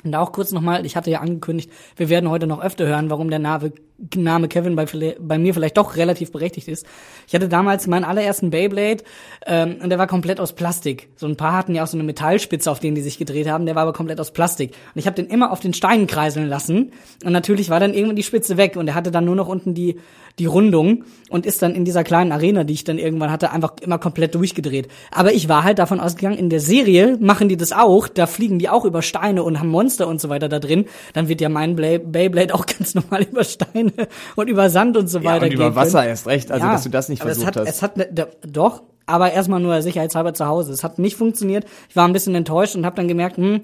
Und da auch kurz nochmal, ich hatte ja angekündigt, wir werden heute noch öfter hören, warum der Name, Name Kevin bei, bei mir vielleicht doch relativ berechtigt ist. Ich hatte damals meinen allerersten Beyblade ähm, und der war komplett aus Plastik. So ein paar hatten ja auch so eine Metallspitze, auf denen die sich gedreht haben, der war aber komplett aus Plastik. Und ich habe den immer auf den Steinen kreiseln lassen und natürlich war dann irgendwann die Spitze weg und er hatte dann nur noch unten die, die Rundung und ist dann in dieser kleinen Arena, die ich dann irgendwann hatte, einfach immer komplett durchgedreht. Aber ich war halt davon ausgegangen, in der Serie machen die das auch, da fliegen die auch über Steine und haben Monster und so weiter da drin. Dann wird ja mein Beyblade auch ganz normal über Steine und über Sand und so weiter und über Wasser können. erst recht, also dass du das nicht versucht es hat, hast. Es hat ne, da- doch, aber erstmal nur sicherheitshalber zu Hause. Es hat nicht funktioniert. Ich war ein bisschen enttäuscht und habe dann gemerkt, hm,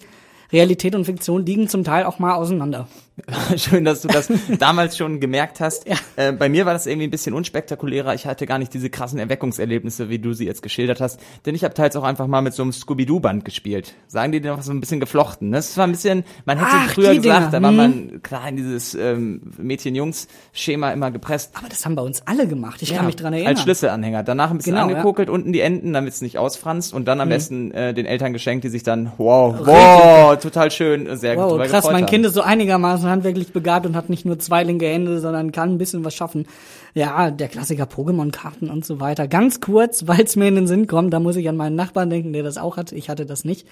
Realität und Fiktion liegen zum Teil auch mal auseinander. Schön, dass du das damals schon gemerkt hast. Ja. Äh, bei mir war das irgendwie ein bisschen unspektakulärer. Ich hatte gar nicht diese krassen Erweckungserlebnisse, wie du sie jetzt geschildert hast. Denn ich habe teils auch einfach mal mit so einem Scooby-Doo-Band gespielt. Sagen die dir noch so ein bisschen geflochten. ne? Das war ein bisschen, man hätte Ach, früher Dinger, gesagt, da war hm. man klar in dieses ähm, Mädchen-Jungs-Schema immer gepresst. Aber das haben bei uns alle gemacht. Ich kann mich dran erinnern. Als Schlüsselanhänger. Danach ein bisschen Genau, angekokelt, unten die Enden, damit es nicht ausfranst. Und Mhm. dann am besten äh, den Eltern geschenkt, die sich dann, wow, wow, total schön, sehr Wow, drüber krass, mein haben. Kind ist so einigermaßen handwerklich begabt und hat nicht nur zwei linke Hände, sondern kann ein bisschen was schaffen. Ja, der Klassiker Pokémon-Karten und so weiter. Ganz kurz, weil es mir in den Sinn kommt, da muss ich an meinen Nachbarn denken, der das auch hat. Ich hatte das nicht.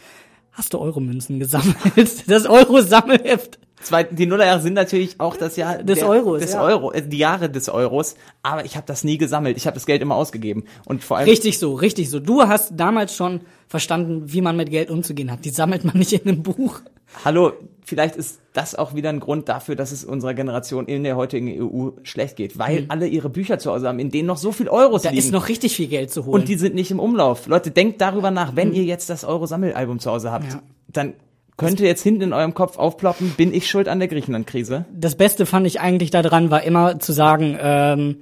Hast du Euromünzen gesammelt? Das Euro-Sammelheft. Die Nullerjahre sind natürlich auch das Jahr Des Euros, des ja. Euro, äh, die Jahre des Euros. Aber ich habe das nie gesammelt. Ich habe das Geld immer ausgegeben und vor allem Richtig so, richtig so. Du hast damals schon verstanden, wie man mit Geld umzugehen hat. Die sammelt man nicht in einem Buch. Hallo, vielleicht ist das auch wieder ein Grund dafür, dass es unserer Generation in der heutigen EU schlecht geht, weil alle ihre Bücher zu Hause haben, in denen noch so viel Euros Mhm. Da liegen. ist noch richtig viel Geld zu holen. und die sind nicht im Umlauf. Leute, denkt darüber nach, wenn ihr jetzt das Euro-Sammelalbum zu Hause habt, Ja. dann könnte jetzt hinten in eurem Kopf aufploppen, bin ich schuld an der Griechenland-Krise? das Beste fand ich eigentlich daran, war immer zu sagen, ähm,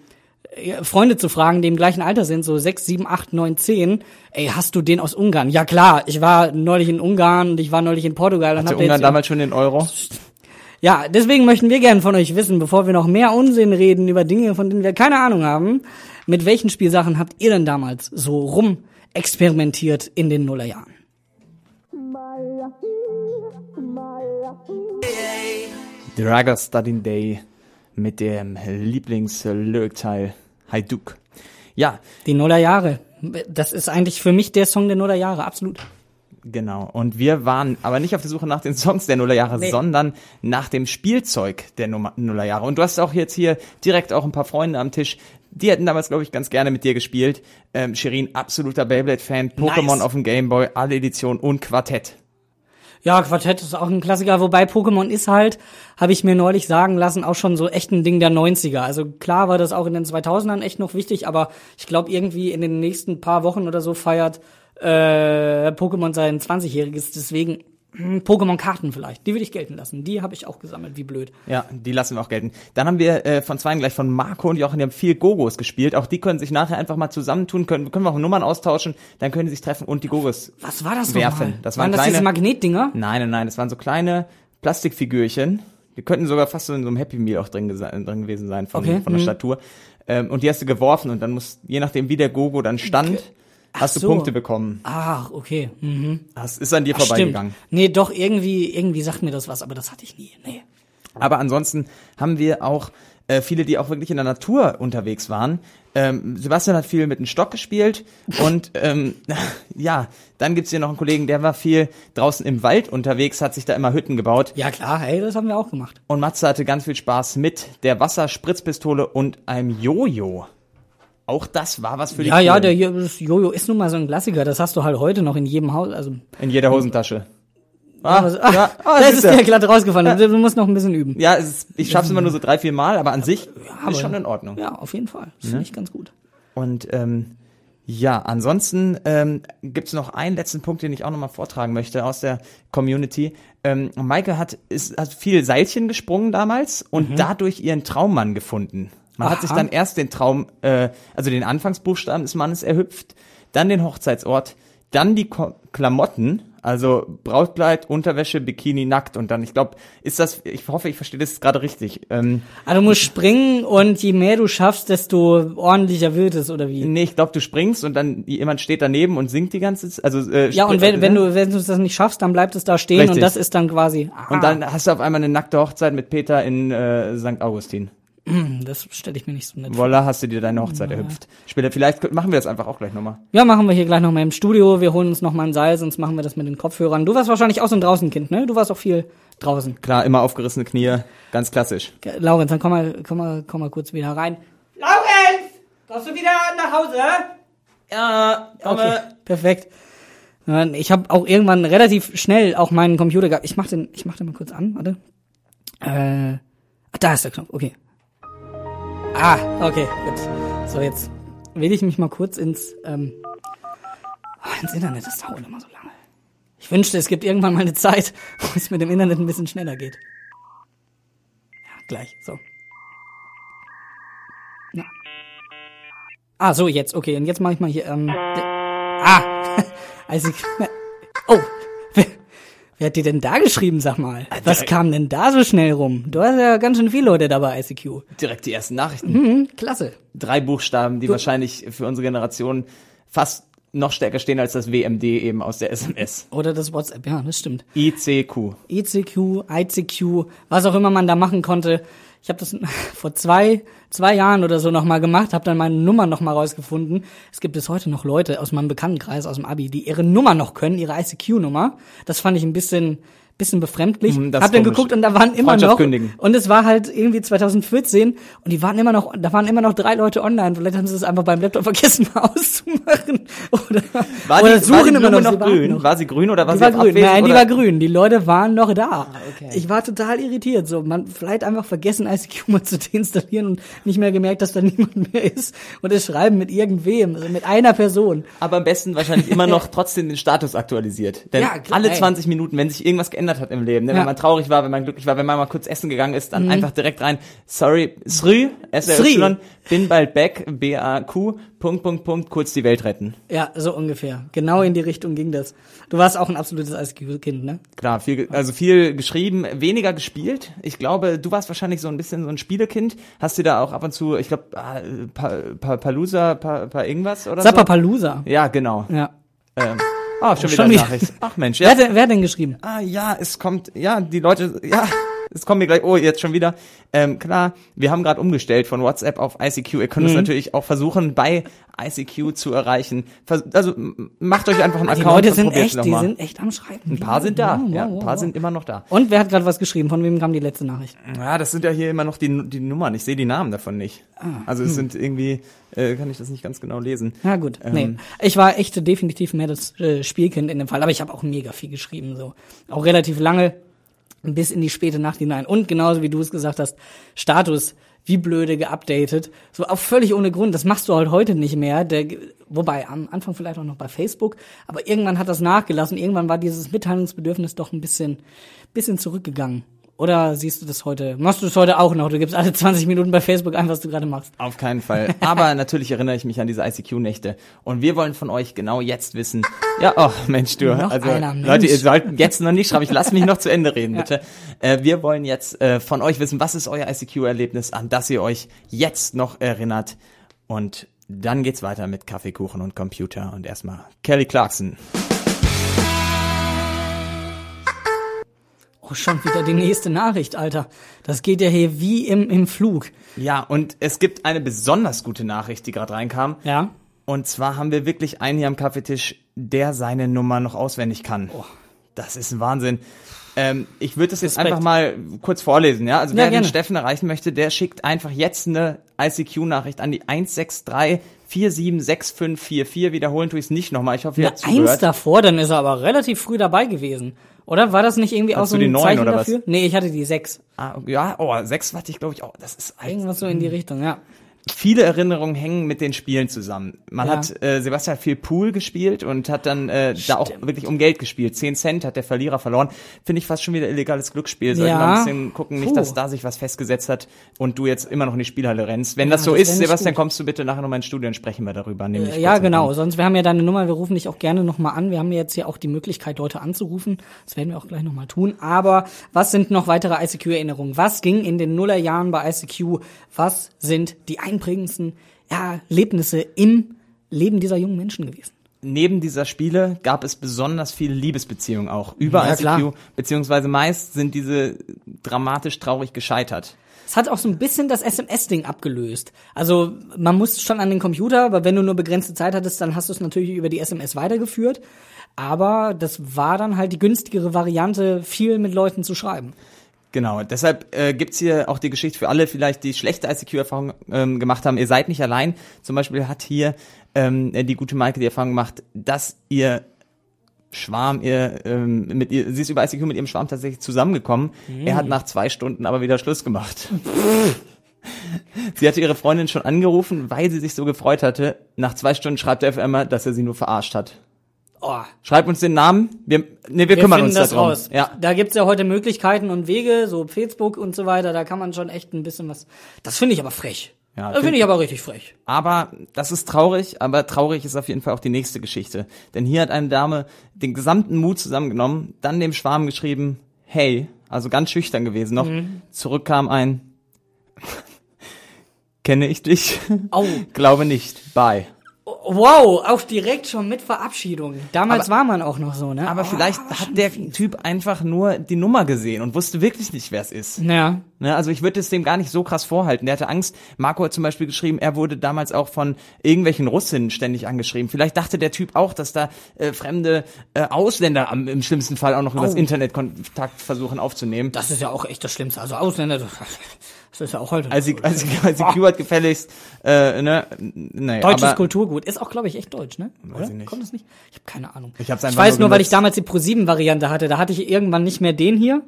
Freunde zu fragen, die im gleichen Alter sind, so sechs, sieben, acht, neun, zehn. Ey, hast du den aus Ungarn? Ja klar, ich war neulich in Ungarn und ich war neulich in Portugal. Hatte Ungarn jetzt, damals schon den Euro? ja, deswegen möchten wir gerne von euch wissen, bevor wir noch mehr Unsinn reden über Dinge, von denen wir keine Ahnung haben, mit welchen Spielsachen habt ihr denn damals so rum experimentiert in den Nullerjahren? Dragon Studying Day mit dem Lieblings-Lyric-Teil Hajduk. Ja, Die Nullerjahre. Das ist eigentlich für mich der Song der Nullerjahre, absolut. genau. Und wir waren aber nicht auf der Suche nach den Songs der Nullerjahre, Nee. sondern nach dem Spielzeug der Nullerjahre. Und du hast auch jetzt hier direkt auch ein paar Freunde am Tisch. Die hätten damals, glaube ich, ganz gerne mit dir gespielt. Ähm, Shirin, absoluter Beyblade-Fan, Pokémon Nice. auf dem Gameboy, alle Editionen und Quartett. Ja, Quartett ist auch ein Klassiker, wobei Pokémon ist halt, habe ich mir neulich sagen lassen, auch schon so echt ein Ding der 90er. Also klar war das auch in den 2000ern echt noch wichtig, aber ich glaube irgendwie in den nächsten paar Wochen oder so feiert äh, Pokémon sein 20-jähriges, deswegen Pokémon-Karten vielleicht, die würde ich gelten lassen. Die habe ich auch gesammelt, wie blöd. Ja, die lassen wir auch gelten. Dann haben wir äh, von zweien gleich von Marco und Jochen, die haben viel Gogos gespielt. Auch die können sich nachher einfach mal zusammentun, können, können wir auch Nummern austauschen, dann können die sich treffen und die Gogos Was war das werfen. nochmal? Das waren waren das kleine, diese Magnetdinger? Nein, nein, nein, das waren so kleine Plastikfigürchen. Die könnten sogar fast so in so einem Happy Meal auch drin, drin gewesen sein von, Okay, von der mhm. Statur. Ähm, und die hast du geworfen und dann muss, je nachdem wie der Gogo dann stand, hast so. du Punkte bekommen. Ach, okay. Mhm. Das ist an dir Ach, vorbeigegangen. stimmt. Nee, doch, irgendwie, irgendwie sagt mir das was, aber das hatte ich nie. Nee. Aber ansonsten haben wir auch äh, viele, die auch wirklich in der Natur unterwegs waren. Ähm, Sebastian hat viel mit dem Stock gespielt und ähm, ja, dann gibt's hier noch einen Kollegen, der war viel draußen im Wald unterwegs, hat sich da immer Hütten gebaut. Ja klar, hey, das haben wir auch gemacht. Und Matze hatte ganz viel Spaß mit der Wasserspritzpistole und einem Jojo. Auch das war was für die Ja, ja, Coolen. der Jojo ist nun mal so ein Klassiker. Das hast du halt heute noch in jedem Haus. Also, in jeder Hosentasche. ah, Ah, ja, ah, da siehst ist du. dir glatt rausgefallen. Du musst noch ein bisschen üben. ja ist, ich schaff's immer nur so drei, vier Mal, aber an sich aber- ist schon in Ordnung. Ja, auf jeden Fall. Das finde ich ganz gut. Und ähm, ja, ansonsten ähm, gibt's noch einen letzten Punkt, den ich auch nochmal vortragen möchte aus der Community. Ähm, Maike hat, ist, hat viel Seilchen gesprungen damals und dadurch ihren Traummann gefunden. Man hat Aha. sich dann erst den Traum, äh, also den Anfangsbuchstaben des Mannes erhüpft, dann den Hochzeitsort, dann die Ko Klamotten, also Brautkleid, Unterwäsche, Bikini, nackt und dann, ich glaube, ist das, ich hoffe, ich verstehe das gerade richtig. Ähm, Also du musst springen und je mehr du schaffst, desto ordentlicher wird es, oder wie? Nee, ich glaube, du springst und dann jemand steht daneben und singt die ganze Zeit. Also, äh, Ja, und wenn, wenn ne? du, wenn du das nicht schaffst, dann bleibt es da stehen Richtig. und das ist dann quasi. Ah, Und dann hast du auf einmal eine nackte Hochzeit mit Peter in äh, St. Augustin. Hm, das stelle ich mir nicht so nett vor. Voila, hast du dir deine Hochzeit erhüpft. Später, vielleicht machen wir das einfach auch gleich nochmal. Ja, machen wir hier gleich noch mal im Studio. Wir holen uns noch mal ein Seil, sonst machen wir das mit den Kopfhörern. Du warst wahrscheinlich auch so ein Draußenkind, ne? Du warst auch viel draußen. Klar, immer aufgerissene Knie, ganz klassisch. Ge- Laurenz, dann komm mal, komm mal, komm mal kurz wieder rein. Laurenz! Kommst du wieder nach Hause? Ja, Okay, perfekt. Ja, Ich habe auch irgendwann relativ schnell auch meinen Computer gehabt. Ich mach den, ich mach den mal kurz an, warte. Äh, da ist der Knopf, okay. Ah, okay, gut. So, jetzt wähle ich mich mal kurz ins, ähm, oh, ins Internet. Das dauert immer so lange. Ich wünschte, es gibt irgendwann mal eine Zeit, wo es mit dem Internet ein bisschen schneller geht. Ja, gleich, so. Na. Ah, so, jetzt, okay. Und jetzt mache ich mal hier, ähm, ah, also, oh, wer, hat dir denn da geschrieben, sag mal? Was kam denn da so schnell rum? Du hast ja ganz schön viele Leute dabei, ICQ. Direkt die ersten Nachrichten. Hm, klasse. Drei Buchstaben, die wahrscheinlich für unsere Generation fast noch stärker stehen als das WMD eben aus der SMS. Oder das WhatsApp, ja, das stimmt. ICQ. ECQ, ICQ, was auch immer man da machen konnte. Ich habe das vor zwei, zwei Jahren oder so nochmal gemacht, habe dann meine Nummer nochmal rausgefunden. Es gibt bis heute noch Leute aus meinem Bekanntenkreis, aus dem Abi, die ihre Nummer noch können, ihre ICQ-Nummer. Das fand ich ein bisschen, bisschen befremdlich. Das hab dann komisch. geguckt und da waren immer noch, kündigen. und es war halt irgendwie 2014 und die waren immer noch, da waren immer noch drei Leute online. Vielleicht haben sie es einfach beim Laptop vergessen mal auszumachen. Oder, War oder die, war die Blume noch, warten grün? noch. War sie grün oder war Die sie war grün. abwesend, Nein, die oder? war grün. Die Leute waren noch da. okay. Ich war total irritiert. So, man vielleicht einfach vergessen, ICQ mal zu deinstallieren und nicht mehr gemerkt, dass da niemand mehr ist. Und es schreiben mit irgendwem, also mit einer Person. Aber am besten wahrscheinlich immer noch trotzdem den Status aktualisiert. Denn Ja, klar, alle ey. 20 Minuten, wenn sich irgendwas geändert hat im Leben, ne, Ja. Mhm. wenn man traurig war, wenn man glücklich war, wenn man mal kurz essen gegangen ist, dann einfach direkt rein, sorry, Srü, S-R-Y, Srü. bin bald back, B-A-Q, Punkt, Punkt, Punkt, kurz die Welt retten. Ja, so ungefähr. Genau in die Richtung ging das. Du warst auch ein absolutes ICQ-Kind, ne? Klar, viel, also viel geschrieben, weniger gespielt. Ich glaube, du warst wahrscheinlich so ein bisschen so ein Spielekind. Hast du da auch ab und zu, ich glaube, ah, pa, pa, Palusa, pa, irgendwas oder Zappapalusa. so? Ja, genau. Ja. Ähm, oh, schon, Schon wieder wieder. Nachricht. Ach Mensch, Wer, ja. wer hat denn geschrieben? Ah ja, es kommt, ja, die Leute, ja, es kommt mir gleich, oh, jetzt schon wieder. Ähm, klar, wir haben gerade umgestellt von WhatsApp auf ICQ. Ihr könnt es natürlich auch versuchen, bei ICQ zu erreichen. Also macht euch einfach einen Die Account Leute und sind echt, die sind echt am Schreiben. Ein paar sind da, Wow, ja, ein paar wow. sind immer noch da. Und wer hat gerade was geschrieben? Von wem kam die letzte Nachricht? Ja, das sind ja hier immer noch die, die Nummern. Ich sehe die Namen davon nicht. Ah, Also hm. es sind irgendwie, äh, kann ich das nicht ganz genau lesen. Na gut, nee. Ähm. Ich war echt definitiv mehr das äh, Spielkind in dem Fall, aber ich habe auch mega viel geschrieben, so. Auch relativ lange, bis in die späte Nacht hinein. Und genauso wie du es gesagt hast, Status, wie blöde geupdatet. So auch völlig ohne Grund. Das machst du halt heute nicht mehr. Der, wobei, am Anfang vielleicht auch noch bei Facebook, aber irgendwann hat das nachgelassen. Irgendwann war dieses Mitteilungsbedürfnis doch ein bisschen, bisschen zurückgegangen. Oder siehst du das heute? Machst du das heute auch noch? Du gibst alle 20 Minuten bei Facebook ein, was du gerade machst. Auf keinen Fall. Aber natürlich erinnere ich mich an diese ICQ-Nächte. Und wir wollen von euch genau jetzt wissen. Ja, oh Mensch, du. Noch also einer, Mensch. Leute, ihr solltet jetzt noch nicht schreiben. Ich lass mich noch zu Ende reden, bitte. Äh, wir wollen jetzt äh, von euch wissen, was ist euer ICQ-Erlebnis, an das ihr euch jetzt noch erinnert. Und dann geht's weiter mit Kaffeekuchen und Computer. Und erstmal Kelly Clarkson. Oh, schon wieder die nächste Nachricht, Alter. Das geht ja hier wie im, im Flug. Ja, und es gibt eine besonders gute Nachricht, die gerade reinkam. Ja? Und zwar haben wir wirklich einen hier am Kaffeetisch, der seine Nummer noch auswendig kann. Oh. Das ist ein Wahnsinn. Ähm, ich würde das jetzt Respekt. einfach mal kurz vorlesen, ja? Also Ja, wer den gerne. Steffen erreichen möchte, der schickt einfach jetzt eine ICQ-Nachricht an die 163 476544. Wiederholen tue ich es nicht nochmal. Ich hoffe, ihr habt Eins zugehört. davor, dann ist er aber relativ früh dabei gewesen. Oder war das nicht irgendwie auch Hattest so du ein die Zeichen oder was? dafür? Nee, ich hatte die sechs. Ah, ja, oh, sechs warte ich, glaube ich, auch. Das ist. Irgendwas so in die Richtung, ja. Viele Erinnerungen hängen mit den Spielen zusammen. Man Ja. hat äh, Sebastian viel Pool gespielt und hat dann äh, da auch wirklich um Geld gespielt. 10 Cent hat der Verlierer verloren. Finde ich fast schon wieder illegales Glücksspiel. Sollte Ja. man ein bisschen gucken, nicht, Puh. dass da sich was festgesetzt hat und du jetzt immer noch in die Spielhalle rennst. Wenn das Ja, so das ist, nicht Sebastian, gut. kommst du bitte nachher nochmal ins Studio und sprechen wir darüber. Nämlich Ja, genau. ihm. Sonst, wir haben ja deine Nummer, wir rufen dich auch gerne nochmal an. Wir haben jetzt hier auch die Möglichkeit, Leute anzurufen. Das werden wir auch gleich nochmal tun. Aber was sind noch weitere ICQ-Erinnerungen? Was ging in den Nullerjahren bei ICQ? Was sind die einprägendsten Erlebnisse im Leben dieser jungen Menschen gewesen? Neben dieser Spiele gab es besonders viele Liebesbeziehungen auch über Ja, ICQ, klar. beziehungsweise meist sind diese dramatisch traurig gescheitert. Es hat auch so ein bisschen das SMS-Ding abgelöst. Also man musste schon an den Computer, aber wenn du nur begrenzte Zeit hattest, dann hast du es natürlich über die SMS weitergeführt. Aber das war dann halt die günstigere Variante, viel mit Leuten zu schreiben. Genau, deshalb äh, gibt's hier auch die Geschichte für alle vielleicht, die schlechte ICQ-Erfahrung ähm, gemacht haben. Ihr seid nicht allein. Zum Beispiel hat hier ähm, die gute Maike die Erfahrung gemacht, dass ihr Schwarm, ihr ähm, mit ihr, sie ist über ICQ mit ihrem Schwarm tatsächlich zusammengekommen. Er hat nach zwei Stunden aber wieder Schluss gemacht. sie hatte ihre Freundin schon angerufen, weil sie sich so gefreut hatte. Nach zwei Stunden schreibt er auf einmal, dass er sie nur verarscht hat. Oh, Schreib uns den Namen. Wir, nee, wir, wir kümmern uns das darum. raus. Ja, Da gibt's ja heute Möglichkeiten und Wege, so Facebook und so weiter, da kann man schon echt ein bisschen was. Das finde ich aber frech. Ja, das find- finde ich aber richtig frech. Aber das ist traurig, aber traurig ist auf jeden Fall auch die nächste Geschichte. Denn hier hat eine Dame den gesamten Mut zusammengenommen, dann dem Schwarm geschrieben, hey, also ganz schüchtern gewesen noch, Mhm. zurückkam ein, kenne ich dich? Au. Glaube nicht, bye. Wow, auch direkt schon mit Verabschiedung. Damals Aber- war man auch noch so, ne? Aber Oh, vielleicht hat der Typ einfach nur die Nummer gesehen und wusste wirklich nicht, wer es ist. Ja. Ne, also ich würde es dem gar nicht so krass vorhalten. Der hatte Angst. Marco hat zum Beispiel geschrieben, er wurde damals auch von irgendwelchen Russinnen ständig angeschrieben. Vielleicht dachte der Typ auch, dass da äh, fremde äh, Ausländer am, im schlimmsten Fall auch noch Oh. Internet Kontakt versuchen aufzunehmen. Das ist ja auch echt das Schlimmste. Also Ausländer, das ist ja auch heute. Als sie, als sie, als sie Q hat gefälligst, äh, ne, nee, Deutsches aber Kulturgut. Ist auch, glaube ich, echt deutsch, ne? Oder? ich nicht. Kommt das nicht? Ich habe keine Ahnung. Ich hab's ich einfach weiß nur nur, weil ich damals die Pro-7-Variante hatte. Da hatte ich irgendwann nicht mehr den hier,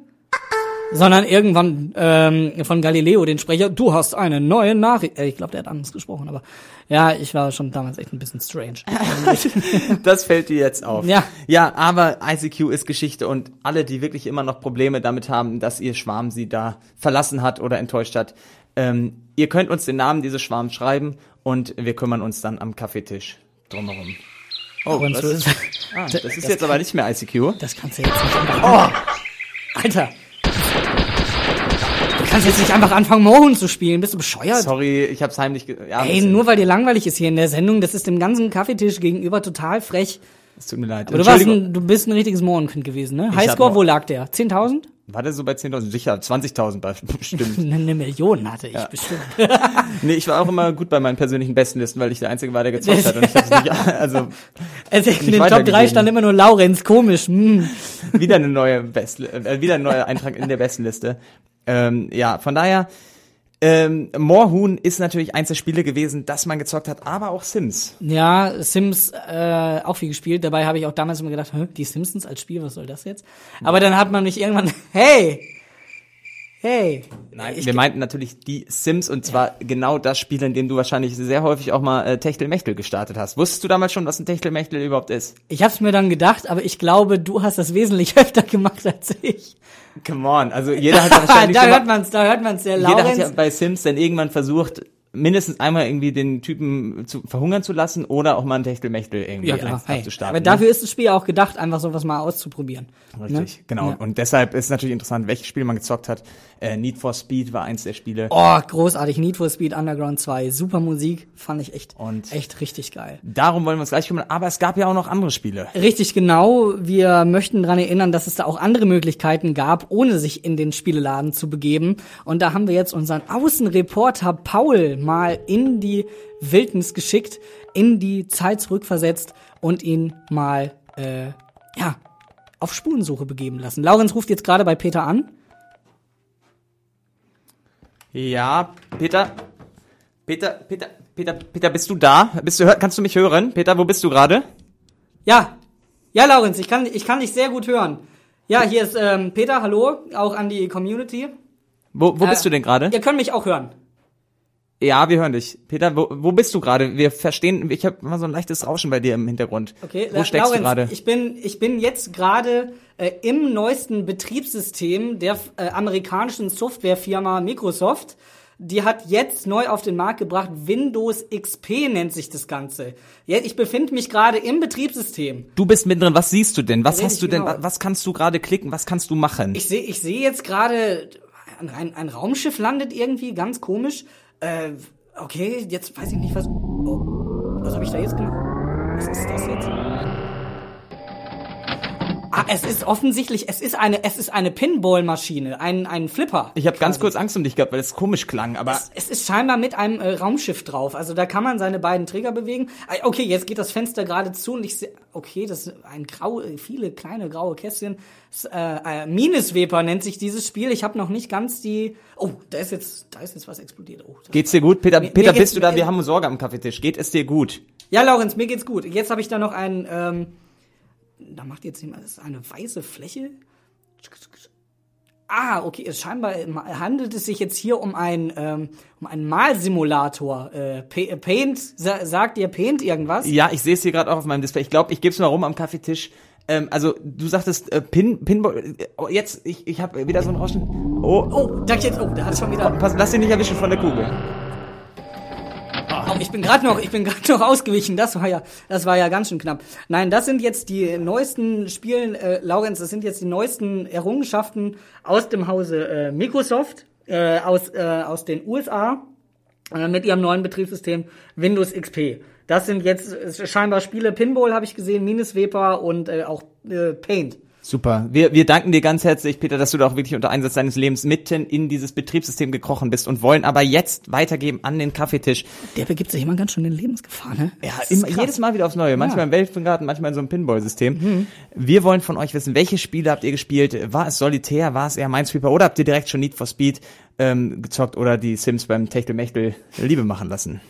sondern irgendwann ähm, von Galileo den Sprecher. Du hast eine neue Nachricht. Äh, ich glaube, der hat anders gesprochen, aber ja, ich war schon damals echt ein bisschen strange. das fällt dir jetzt auf. Ja. Ja, aber ICQ ist Geschichte und alle, die wirklich immer noch Probleme damit haben, dass ihr Schwarm sie da verlassen hat oder enttäuscht hat, ähm, ihr könnt uns den Namen dieses Schwarms schreiben und wir kümmern uns dann am Kaffeetisch drumherum. Oh, ist, Ah, das ist jetzt aber nicht mehr ICQ. das kannst du jetzt nicht einfach. Oh, Alter. Du kannst jetzt nicht einfach anfangen, Mohun zu spielen. Bist du bescheuert? Sorry, ich hab's heimlich. Ge ja, Ey, nur weil dir langweilig ist hier in der Sendung, das ist dem ganzen Kaffeetisch gegenüber total frech. Es tut mir leid. Aber du, warst ein, du bist ein richtiges Mohrenkind gewesen, ne? Highscore, wo lag der? 10.000? War der so bei 10.000? Sicher, 20.000 bei- bestimmt. Eine, Million hatte ich bestimmt. nee, ich war auch immer gut bei meinen persönlichen Bestenlisten, weil ich der Einzige war, der gezockt hat. Und ich hab's nicht, also Also in den Top 3 weitergegeben. stand immer nur Laurenz, komisch. Hm. wieder eine neue Best, äh, wieder ein neuer Eintrag in der Bestenliste. Ähm, ja, von daher, ähm, Moorhuhn ist natürlich eins der Spiele gewesen, das man gezockt hat, aber auch Sims. Ja, Sims äh, auch viel gespielt. Dabei habe ich auch damals immer gedacht, die Simpsons als Spiel, was soll das jetzt? Aber dann hat man mich irgendwann, hey, hey. Nein, wir meinten natürlich die Sims und zwar genau das Spiel, in dem du wahrscheinlich sehr häufig auch mal äh, Techtelmechtel gestartet hast. Wusstest du damals schon, was ein Techtelmechtel überhaupt ist? ich habe es mir dann gedacht, aber ich glaube, du hast das wesentlich öfter gemacht als ich. Come on, also jeder hat ja wahrscheinlich da hört man's, da hört man's der Jeder hat ja bei Sims dann irgendwann versucht, mindestens einmal irgendwie den Typen zu verhungern zu lassen oder auch mal ein Techtelmechtel irgendwie ja, klar. Hey, abzustarten. aber ne? dafür ist das Spiel auch gedacht, einfach sowas mal auszuprobieren. Richtig, Ne? genau. Ja. Und deshalb ist es natürlich interessant, welches Spiel man gezockt hat. Äh, Need for Speed war eins der Spiele. Oh, großartig. Need for Speed Underground 2. Super Musik. Fand ich echt, Und- echt richtig geil. Darum wollen wir uns gleich kümmern. Aber es gab ja auch noch andere Spiele. Richtig genau. Wir möchten daran erinnern, dass es da auch andere Möglichkeiten gab, ohne sich in den Spieleladen zu begeben. Und da haben wir jetzt unseren Außenreporter Paul mal in die Wildnis geschickt, in die Zeit zurückversetzt und ihn mal, äh, ja, auf Spurensuche begeben lassen. Laurenz ruft jetzt gerade bei Peter an. Ja, Peter. Peter, Peter, Peter, Peter, bist du da? Bist du, kannst du mich hören? Peter, wo bist du gerade? Ja, ja, Laurenz, ich kann, ich kann dich sehr gut hören. Ja, hier ist ähm, Peter, hallo, auch an die Community. Wo, wo Äh, bist du denn gerade? Ihr könnt mich auch hören. Ja, wir hören dich. Peter, wo, wo bist du gerade? Wir verstehen, ich habe mal so ein leichtes Rauschen bei dir im Hintergrund. Okay, Wo steckst Laurenz, du gerade? Ich bin, ich bin jetzt gerade äh, im neuesten Betriebssystem der äh, amerikanischen Softwarefirma Microsoft. Die hat jetzt neu auf den Markt gebracht, Windows XP nennt sich das Ganze. Ja, ich befinde mich gerade im Betriebssystem. Du bist mittendrin. Was siehst du denn? Was hast du denn? genau. wa- Was kannst du gerade klicken? Was kannst du machen? Ich sehe ich sehe jetzt gerade, ein, ein Raumschiff landet irgendwie, ganz komisch. Äh, okay, jetzt weiß ich nicht, was... Oh, was habe ich da jetzt gemacht? Was ist das jetzt? Ah, es ist offensichtlich, es ist eine, es ist eine Pinball-Maschine, ein, ein Flipper. ich habe ganz kurz Angst um dich gehabt, weil es komisch klang. Aber Es, es ist scheinbar mit einem äh, Raumschiff drauf. Also da kann man seine beiden Trigger bewegen. Okay, jetzt geht das Fenster gerade zu und ich sehe, okay, das ist ein grau, viele kleine graue Kästchen. Das, äh, äh, Minesweeper nennt sich dieses Spiel. Ich habe noch nicht ganz die. Oh, da ist jetzt, da ist jetzt was explodiert. Oh, geht's dir gut? Peter, Mir- Peter, mir bist du da? Wir haben Sorge am Kaffeetisch. Geht es dir gut? Ja, Laurenz, mir geht's gut. Jetzt habe ich da noch ein, ähm, da macht jetzt jemand, das ist eine weiße Fläche. Ah, okay, es scheinbar handelt es sich jetzt hier um ein, ähm, um einen Malsimulator. Äh, Pa- Paint, sa sagt dir Paint irgendwas? Ja, ich sehe es hier gerade auch auf meinem Display. Ich glaube, ich gebe es mal rum am Kaffeetisch. Ähm, also du sagtest äh, Pin, Pinball. Äh, jetzt, ich, ich habe wieder so ein Rauschen. Oh, Oh, da jetzt, oh, da hat schon wieder. pass, lass dich nicht erwischen von der Kugel. Ich bin gerade noch, ich bin gerade noch ausgewichen. Das war ja, das war ja ganz schön knapp. Nein, das sind jetzt die neuesten Spielen, äh, Laurenz. Das sind jetzt die neuesten Errungenschaften aus dem Hause äh, Microsoft, äh, aus äh, aus den USA äh, mit ihrem neuen Betriebssystem Windows XP. Das sind jetzt äh, scheinbar Spiele. Pinball habe ich gesehen, Minesweeper und äh, auch äh, Paint. Super. Wir, wir danken dir ganz herzlich, Peter, dass du da auch wirklich unter Einsatz deines Lebens mitten in dieses Betriebssystem gekrochen bist und wollen aber jetzt weitergeben an den Kaffeetisch. Der begibt sich immer ganz schön in Lebensgefahr, ne? Ja, immer, jedes Mal wieder aufs Neue. Manchmal im Weltfingergarten, manchmal in so einem Pinball-System. Wir wollen von euch wissen, welche Spiele habt ihr gespielt? War es Solitär? War es eher Minesweeper? Oder habt ihr direkt schon Need for Speed ähm, gezockt oder die Sims beim Techtelmechtel Liebe machen lassen?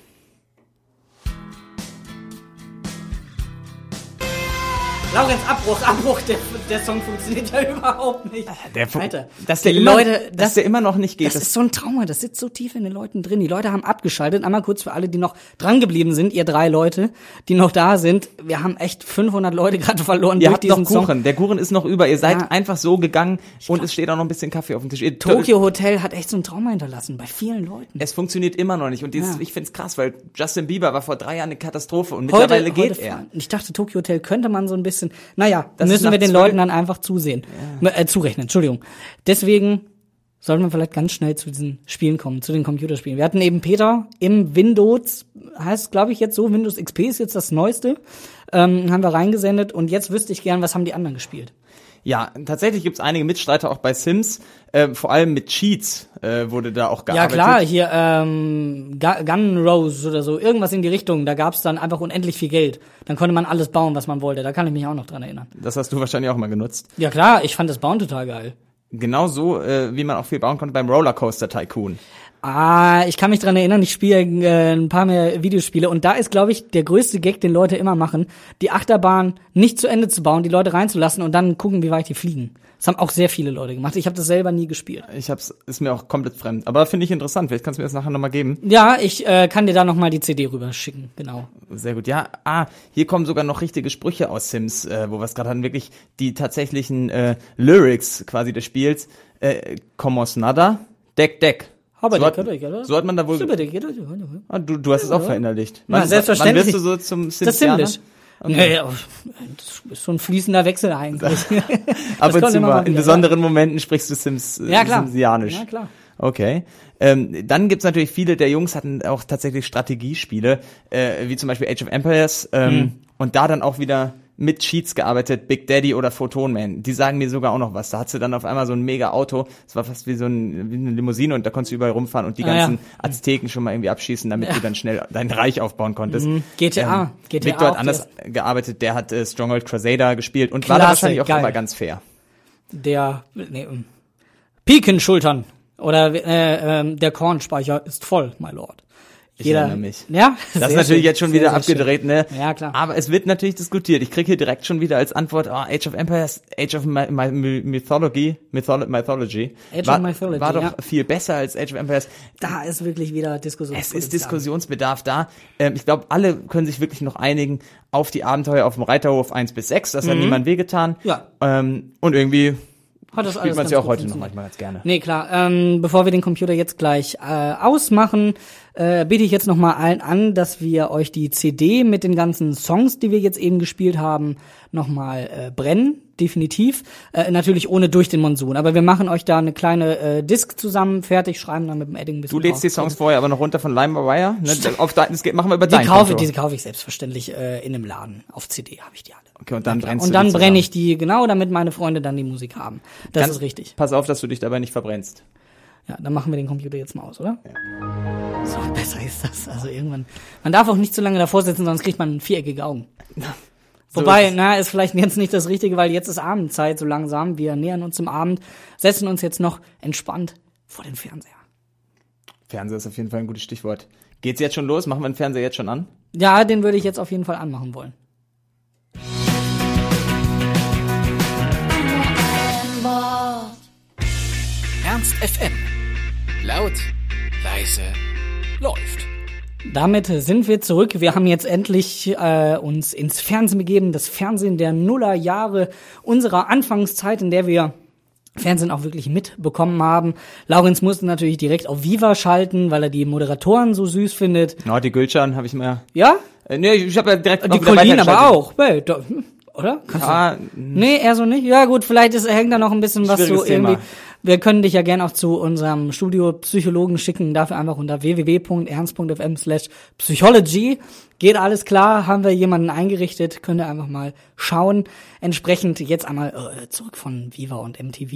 Laurenz, Abbruch, Abbruch, der, der Song funktioniert ja überhaupt nicht. Der fu- Alter, dass der immer, Leute, dass das, der immer noch nicht geht. das ist so ein Trauma, das sitzt so tief in den Leuten drin. Die Leute haben abgeschaltet. Einmal kurz für alle, die noch dran geblieben sind, ihr drei Leute, die noch da sind. Wir haben echt 500 Leute gerade verloren ihr durch habt noch diesen Song. Kuchen. Der Kuchen ist noch über. Ihr seid Ja. einfach so gegangen und es steht auch noch ein bisschen Kaffee auf dem Tisch. Ihr, Tokyo Hotel hat echt so ein Trauma hinterlassen bei vielen Leuten. Es funktioniert immer noch nicht. Und dieses, Ja. ich find's krass, weil Justin Bieber war vor drei Jahren eine Katastrophe und mittlerweile geht er. Ich dachte, Tokyo Hotel könnte man so ein bisschen. Naja, Das müssen wir den Leuten dann einfach zusehen. Äh, zurechnen, Entschuldigung. Deswegen sollten wir vielleicht ganz schnell zu diesen Spielen kommen, zu den Computerspielen. Wir hatten eben Peter im Windows, heißt glaube ich jetzt so, Windows XP ist jetzt das Neueste, ähm, haben wir reingesendet und jetzt wüsste ich gern, was haben die anderen gespielt. Ja, tatsächlich gibt's einige Mitstreiter auch bei Sims. Äh, vor allem mit Cheats äh, wurde da auch Ja gearbeitet. klar, hier ähm, Gu- Gun Rose oder so, irgendwas in die Richtung. Da gab's dann einfach unendlich viel Geld. Dann konnte man alles bauen, was man wollte. Da kann ich mich auch noch dran erinnern. Das hast du wahrscheinlich auch mal genutzt. Ja klar, ich fand das Bauen total geil. Genauso, äh, wie man auch viel bauen konnte beim Rollercoaster Tycoon. Ah, ich kann mich dran erinnern, ich spiele äh, ein paar mehr Videospiele und da ist, glaube ich, der größte Gag, den Leute immer machen, die Achterbahn nicht zu Ende zu bauen, die Leute reinzulassen und dann gucken, wie weit die fliegen. Das haben auch sehr viele Leute gemacht. Ich habe das selber nie gespielt. Ich hab's, ist mir auch komplett fremd. Aber finde ich interessant. Vielleicht kannst du mir das nachher nochmal geben. Ja, ich äh, kann dir da noch mal die CD rüber schicken, genau. Sehr gut. Ja, ah, hier kommen sogar noch richtige Sprüche aus Sims, äh, wo wir es gerade hatten, wirklich die tatsächlichen äh, Lyrics quasi des Spiels. Äh, Komos nada, deck, deck. Aber so, hat, so hat man da wohl. Ah, du, du hast es auch verinnerlicht. Na, selbstverständlich. Wann wirst du so zum Das Simsianer? Simlish. Nee, das ist so ein fließender Wechsel eigentlich. Ab und kommt zu immer mal. mal In wieder, besonderen Momenten sprichst du Sims, äh, Ja, klar. Simsianisch. Ja, klar. Okay. Ähm, dann gibt's natürlich viele der Jungs hatten auch tatsächlich Strategiespiele, äh, wie zum Beispiel Age of Empires ähm, Hm. und da dann auch wieder mit Cheats gearbeitet, Big Daddy oder Photon Man. Die sagen mir sogar auch noch was. Da hat sie dann auf einmal so ein mega Auto. Es war fast wie so ein, wie eine Limousine und da konntest du überall rumfahren und die Ah, ja. ganzen Azteken schon mal irgendwie abschießen, damit du dann schnell dein Reich aufbauen konntest. GTA. GTA Ähm, Victor hat anders gearbeitet. Der hat äh, Stronghold Crusader gespielt und war da Klasse, wahrscheinlich auch geil. immer ganz fair. Der nee, ähm, Pikenschultern oder äh, ähm, der Kornspeicher ist voll, my lord. Ich erinnere mich. Ja, Das ist natürlich schön. jetzt schon Sehr, wieder sehr schön. abgedreht, ne? Ja, klar. Aber es wird natürlich diskutiert. Ich krieg hier direkt schon wieder als Antwort, oh, Age of Empires, Age of My, My, Mythology, Mytholo Mythology. Age war, of Mythology, War doch ja. viel besser als Age of Empires. Da ist wirklich wieder Diskussion. Es ist Diskussionsbedarf da. Ähm, ich glaube, alle können sich wirklich noch einigen auf die Abenteuer auf dem Reiterhof 1 bis 6. Das hat niemand wehgetan. Mhm. Ja. Ähm, und irgendwie Hat das spielt man ganz ja auch heute noch manchmal ganz gerne. Nee, klar. Ähm, bevor wir den Computer jetzt gleich äh, ausmachen, äh, biete ich jetzt noch mal allen an, dass wir euch die CD mit den ganzen Songs, die wir jetzt eben gespielt haben, noch mal äh, brennen. Definitiv. Äh, natürlich ohne durch den Monsun. Aber wir machen euch da eine kleine äh, Disc zusammen fertig, schreiben dann mit dem Edding ein bisschen Du lädst die drauf. Songs vorher aber noch runter von LimeWire. Ne? Auf dein, das machen wir über Die dein kaufe, Konto. die kaufe ich selbstverständlich äh, in einem Laden. Auf CD habe ich die alle. Okay, und dann Klar. brennst Und dann die brenne ich die, genau, damit meine Freunde dann die Musik haben. Das Ganz- ist richtig. Pass auf, dass du dich dabei nicht verbrennst. Ja, dann machen wir den Computer jetzt mal aus, oder? Ja. So, besser ist das. Also irgendwann. Man darf auch nicht zu lange davor sitzen, sonst kriegt man viereckige Augen. Wobei, ist na, ist vielleicht jetzt nicht das Richtige, weil jetzt ist Abendzeit so langsam. Wir nähern uns zum Abend, setzen uns jetzt noch entspannt vor den Fernseher. Fernseher ist auf jeden Fall ein gutes Stichwort. Geht's jetzt schon los? Machen wir den Fernseher jetzt schon an? Ja, den würde ich jetzt auf jeden Fall anmachen wollen. Ernst FM. Laut, leise, läuft. Damit sind wir zurück. Wir haben jetzt endlich äh, uns ins Fernsehen begeben, das Fernsehen der Nullerjahre unserer Anfangszeit, in der wir Fernsehen auch wirklich mitbekommen haben. Laurenz musste natürlich direkt auf Viva schalten, weil er die Moderatoren so süß findet. No, die Gülcan habe ich mir. Ja? Äh, nee, ich habe ja direkt Die Colleen aber auch. Hey, da, hm, oder? Kannst du- Ah, Nee, eher so nicht. Ja gut, vielleicht ist, hängt da noch ein bisschen was so Thema. Wir können dich ja gerne auch zu unserem Studio Psychologen schicken. Dafür einfach unter www.ernst.fm slash psychology. Geht alles klar, haben wir jemanden eingerichtet, könnt ihr einfach mal schauen. Entsprechend jetzt einmal äh, zurück von Viva und MTV.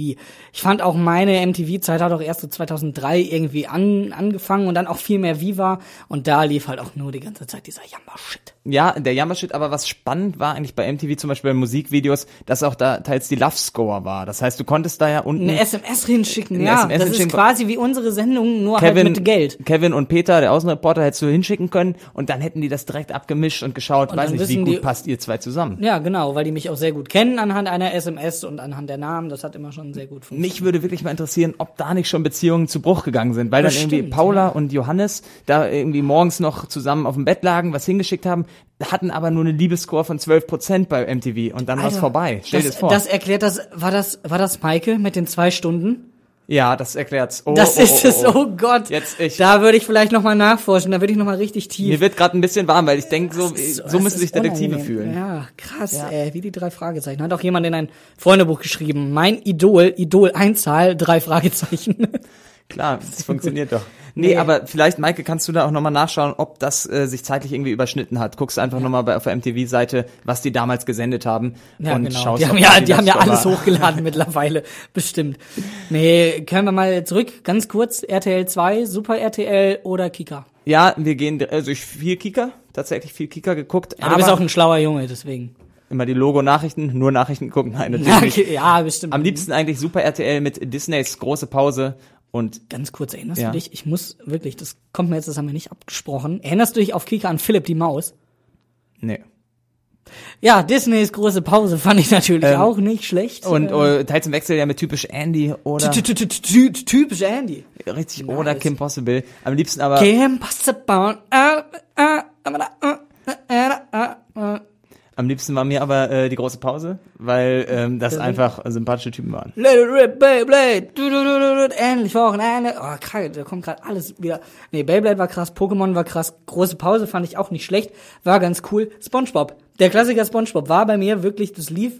Ich fand auch meine MTV-Zeit hat auch erst so 2003 irgendwie an, angefangen und dann auch viel mehr Viva. Und da lief halt auch nur die ganze Zeit dieser Jammer-Shit. Ja, der Jammershit, aber was spannend war eigentlich bei MTV zum Beispiel bei Musikvideos, dass auch da teils die Love Score war. Das heißt, du konntest da ja unten Eine SMS hinschicken, Eine ja. SMS das hinschicken. ist quasi wie unsere Sendung, nur Kevin, halt mit Geld. Kevin und Peter, der Außenreporter, hättest du hinschicken können und dann hätten die das direkt abgemischt und geschaut, Und weiß dann nicht, wie gut die- passt ihr zwei zusammen. Ja, genau, weil die mich auch sehr gut kennen anhand einer SMS und anhand der Namen. Das hat immer schon sehr gut funktioniert. Mich würde wirklich mal interessieren, ob da nicht schon Beziehungen zu Bruch gegangen sind, weil dann Bestimmt, irgendwie Paula ja. und Johannes da irgendwie morgens noch zusammen auf dem Bett lagen, was hingeschickt haben, hatten aber nur eine Liebesscore von 12% bei MTV und dann war's Alter, vorbei. Stell dir das, das vor. Das erklärt das, war das, war das Maike mit den zwei Stunden? Ja, das erklärt's. Oh, Das oh, ist oh, es, oh, oh Gott. Jetzt ich. Da würde ich vielleicht nochmal nachforschen, da würde ich nochmal richtig tief. Mir wird gerade ein bisschen warm, weil ich denke, so, so das müssen sich Detektive unangenehm. fühlen. Ja, krass, Ja. ey, wie die drei Fragezeichen. Hat auch jemand in ein Freundebuch geschrieben. Mein Idol, Idol Einzahl, drei Fragezeichen. Klar, das funktioniert doch. Nee, Nee. aber vielleicht, Maike, kannst du da auch nochmal nachschauen, ob das äh, sich zeitlich irgendwie überschnitten hat. Guckst einfach nochmal bei auf der MTV-Seite, was die damals gesendet haben Ja, und genau. schaust, Die haben ja, die haben ja alles hochgeladen mittlerweile, bestimmt. Nee, können wir mal zurück, ganz kurz, RTL 2, Super RTL oder Kika? Ja, wir gehen, also ich viel Kicker, tatsächlich viel Kicker geguckt, Ja, du bist aber auch ein schlauer Junge, deswegen. immer die Logo-Nachrichten, nur Nachrichten gucken, nein, natürlich Ja, okay, ja bestimmt. Am liebsten eigentlich Super RTL mit Disneys große Pause und Ganz kurz, erinnerst Ja. du dich? Ich muss wirklich, das kommt mir jetzt, das haben wir nicht abgesprochen. Erinnerst du dich auf Kika an Philipp die Maus? nee. Ja, Disneys große Pause fand ich natürlich Ähm, auch nicht schlecht. Und Äh, äh, teils im Wechsel ja mit typisch Andy oder ty- ty- ty- typisch Andy. richtig Nice. oder Kim Possible. Am liebsten aber Kim Possible. Am liebsten war mir aber äh, die große Pause, weil ähm, das einfach sympathische Typen waren. Let it rip, Beyblade. Du, du, du, du. Endlich Wochenende. Oh, krass, da kommt gerade alles wieder. Nee, Beyblade war krass, Pokémon war krass, große Pause fand ich auch nicht schlecht, war ganz cool. SpongeBob. Der Klassiker SpongeBob war bei mir wirklich, das lief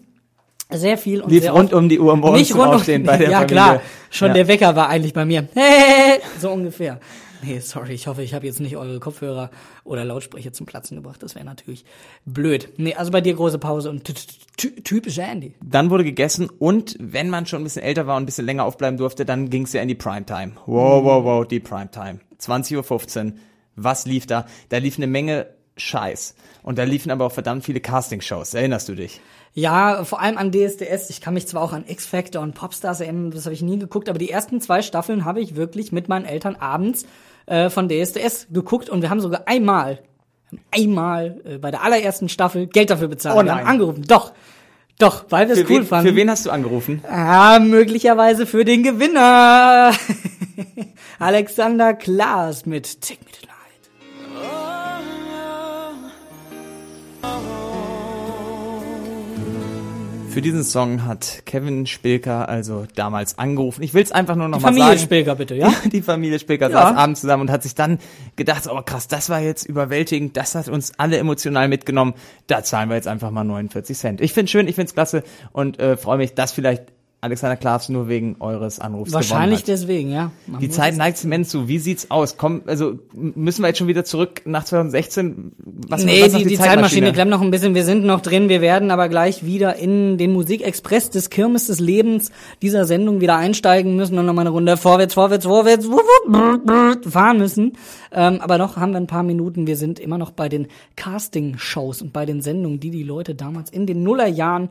sehr viel und Lief sehr rund oft. um die Uhr morgens nicht rund um, Aufstehen bei der Ja, Familie. klar. Schon Ja. der Wecker war eigentlich bei mir. so ungefähr. Nee, sorry, ich hoffe, ich habe jetzt nicht eure Kopfhörer oder Lautsprecher zum Platzen gebracht. Das wäre natürlich blöd. Nee, also bei dir große Pause und ty- ty- typisch Andy. Dann wurde gegessen und wenn man schon ein bisschen älter war und ein bisschen länger aufbleiben durfte, dann ging es ja in die Primetime. Wow, wow, wow, die Primetime. 20.15 Uhr. Was lief da? Da lief eine Menge Scheiß. Und da liefen aber auch verdammt viele Castingshows. Erinnerst du dich? Ja, vor allem an DSDS. Ich kann mich zwar auch an X Factor und Popstars erinnern, das habe ich nie geguckt, aber die ersten zwei Staffeln habe ich wirklich mit meinen Eltern abends äh, von DSDS geguckt und wir haben sogar einmal, einmal äh, bei der allerersten Staffel Geld dafür bezahlt. Oh wir nein. haben angerufen. Doch, doch, weil wir es cool wen, fanden. für wen hast du angerufen? Ah, möglicherweise für den Gewinner. Alexander Klaas mit Take Me Für diesen Song hat Kevin Spilker also damals angerufen. Ich will es einfach nur noch Die mal Familie sagen. Spilker bitte, ja? Die Familie Spilker Ja. saß abends zusammen und hat sich dann gedacht, oh krass, das war jetzt überwältigend, das hat uns alle emotional mitgenommen. Da zahlen wir jetzt einfach mal 49 Cent. Ich finde schön, ich finde es klasse und äh, freue mich, dass vielleicht Alexander Klaas nur wegen eures Anrufs Wahrscheinlich gewonnen hat. deswegen, ja. Man Die Zeit neigt dem Ende zu. Wie sieht's aus? Komm, also müssen wir jetzt schon wieder zurück nach 2016? Was, Nee, was sagt die, die Zeitmaschine Zeitmaschine klemmt noch ein bisschen. Wir sind noch drin. Wir werden aber gleich wieder in den Musikexpress des Kirmes des Lebens dieser Sendung wieder einsteigen müssen und nochmal eine Runde vorwärts, vorwärts, vorwärts wup, wup, brr, brr, fahren müssen. Ähm, aber noch haben wir ein paar Minuten. Wir sind immer noch bei den Casting-Shows und bei den Sendungen, die die Leute damals in den Nullerjahren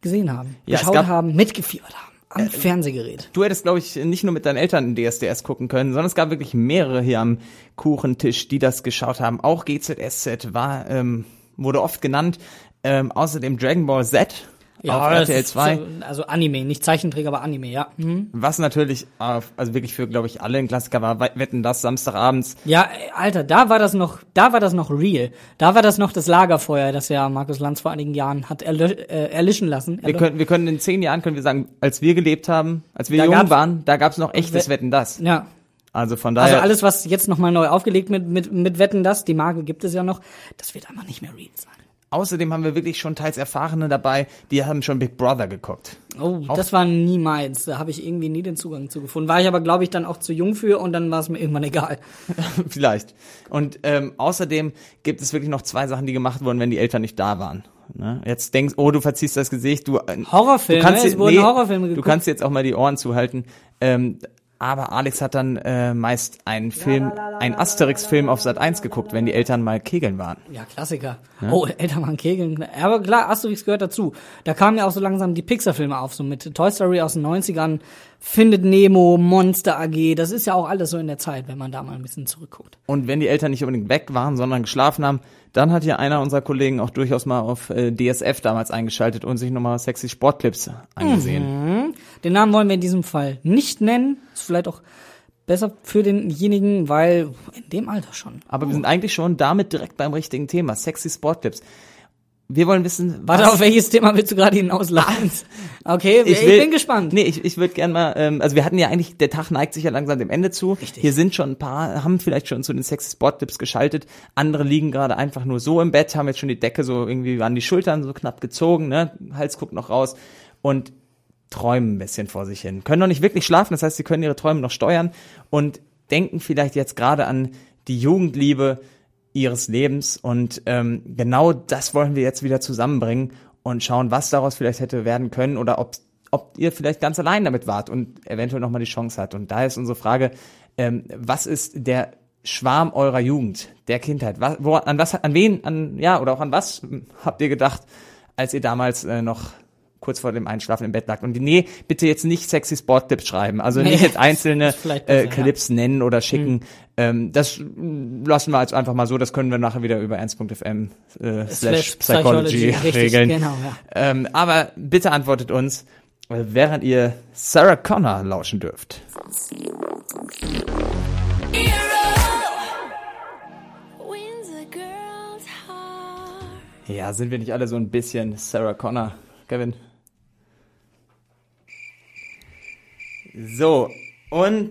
gesehen haben, Ja, es geschaut Äh, haben, mitgefiebert haben. Am Fernsehgerät. Du hättest, glaube ich, nicht nur mit deinen Eltern DSDS gucken können, sondern es gab wirklich mehrere hier am Kuchentisch, die das geschaut haben. Auch GZSZ war, ähm, wurde oft genannt. Ähm, außerdem Dragon Ball Z auf das RTL ist 2. so- Also Anime, nicht Zeichentrick, aber Anime, ja. Mhm. Was natürlich, äh, also wirklich für, glaube ich, alle ein Klassiker war. We- Wetten das Samstagabends. Ja, ey, Alter, da war das noch, da war das noch real. Da war das noch das Lagerfeuer, das ja Markus Lanz vor einigen Jahren hat erlö äh, erlischen lassen. Wir Erlö- können, wir können in zehn Jahren können wir sagen, als wir gelebt haben, als wir Da jung waren, da gab's noch echtes We- Wetten das. ja. Also von daher. Also alles, was jetzt nochmal neu aufgelegt mit, mit, mit Wetten das, die Marke gibt es ja noch, das wird einfach nicht mehr real sein. Außerdem haben wir wirklich schon teils Erfahrene dabei, die haben schon Big Brother geguckt. Oh, das war nie meins. Da habe ich irgendwie nie den Zugang zu gefunden. War ich aber, glaube ich, dann auch zu jung für und dann war es mir irgendwann egal. Vielleicht. Und ähm, außerdem gibt es wirklich noch zwei Sachen, die gemacht wurden, wenn die Eltern nicht da waren. Ne? Jetzt denkst, oh, du verziehst das Gesicht, du äh, Horrorfilme, du kannst es wurden Horrorfilme Du geguckt. kannst jetzt auch mal die Ohren zuhalten. Ähm, aber Alex hat dann äh, meist einen Film, einen Asterix-Film auf Sat 1 geguckt, wenn die Eltern mal kegeln waren. Ja, Klassiker. Oh, Eltern waren Kegeln. Aber klar, Asterix gehört dazu. Da kamen ja auch so langsam die Pixar-Filme auf, so mit Toy Story aus den 90ern, Findet Nemo, Monster AG. Das ist ja auch alles so in der Zeit, wenn man da mal ein bisschen zurückguckt. Und wenn die Eltern nicht unbedingt weg waren, sondern geschlafen haben, dann hat ja einer unserer Kollegen auch durchaus mal auf äh, DSF damals eingeschaltet und sich nochmal sexy Sportclips angesehen. Den Namen wollen wir in diesem Fall nicht nennen. Ist vielleicht auch besser für denjenigen, weil in dem Alter schon. Aber wir sind eigentlich schon damit direkt beim richtigen Thema, sexy Sportclips. Wir wollen wissen, Warte, was auf welches Thema willst du gerade hinausladen? Okay, ich, will- bin gespannt. Nee, ich, ich würde gerne mal, ähm, also wir hatten ja eigentlich, der Tag neigt sich ja langsam dem Ende zu. Richtig. Hier sind schon ein paar, haben vielleicht schon zu den sexy Sportclips geschaltet. Andere liegen gerade einfach nur so im Bett, haben jetzt schon die Decke so irgendwie an die Schultern so knapp gezogen, ne? Hals guckt noch raus. Und träumen ein bisschen vor sich hin. Können noch nicht wirklich schlafen, das heißt, sie können ihre Träume noch steuern und denken vielleicht jetzt gerade an die Jugendliebe ihres Lebens. Und ähm, genau das wollen wir jetzt wieder zusammenbringen und schauen, was daraus vielleicht hätte werden können oder ob, ob ihr vielleicht ganz allein damit wart und eventuell nochmal die Chance hat. Und da ist unsere Frage, ähm, was ist der Schwarm eurer Jugend, der Kindheit? Was, wo, an was, an wen, an, ja, oder auch an was habt ihr gedacht, als ihr damals äh, noch kurz vor dem Einschlafen im Bett lag. Und nee, bitte jetzt nicht sexy Sporttipps schreiben. Also Nee, nicht jetzt einzelne äh, besser, ja. Clips nennen oder schicken. Ähm, das lassen wir jetzt einfach mal so. Das können wir nachher wieder über ernst.fm äh, slash Psychology richtig, regeln. Genau, ja. Ähm, aber bitte antwortet uns, äh, während ihr Sarah Connor lauschen dürft. Ja, sind wir nicht alle so ein bisschen Sarah Connor, Kevin? So, und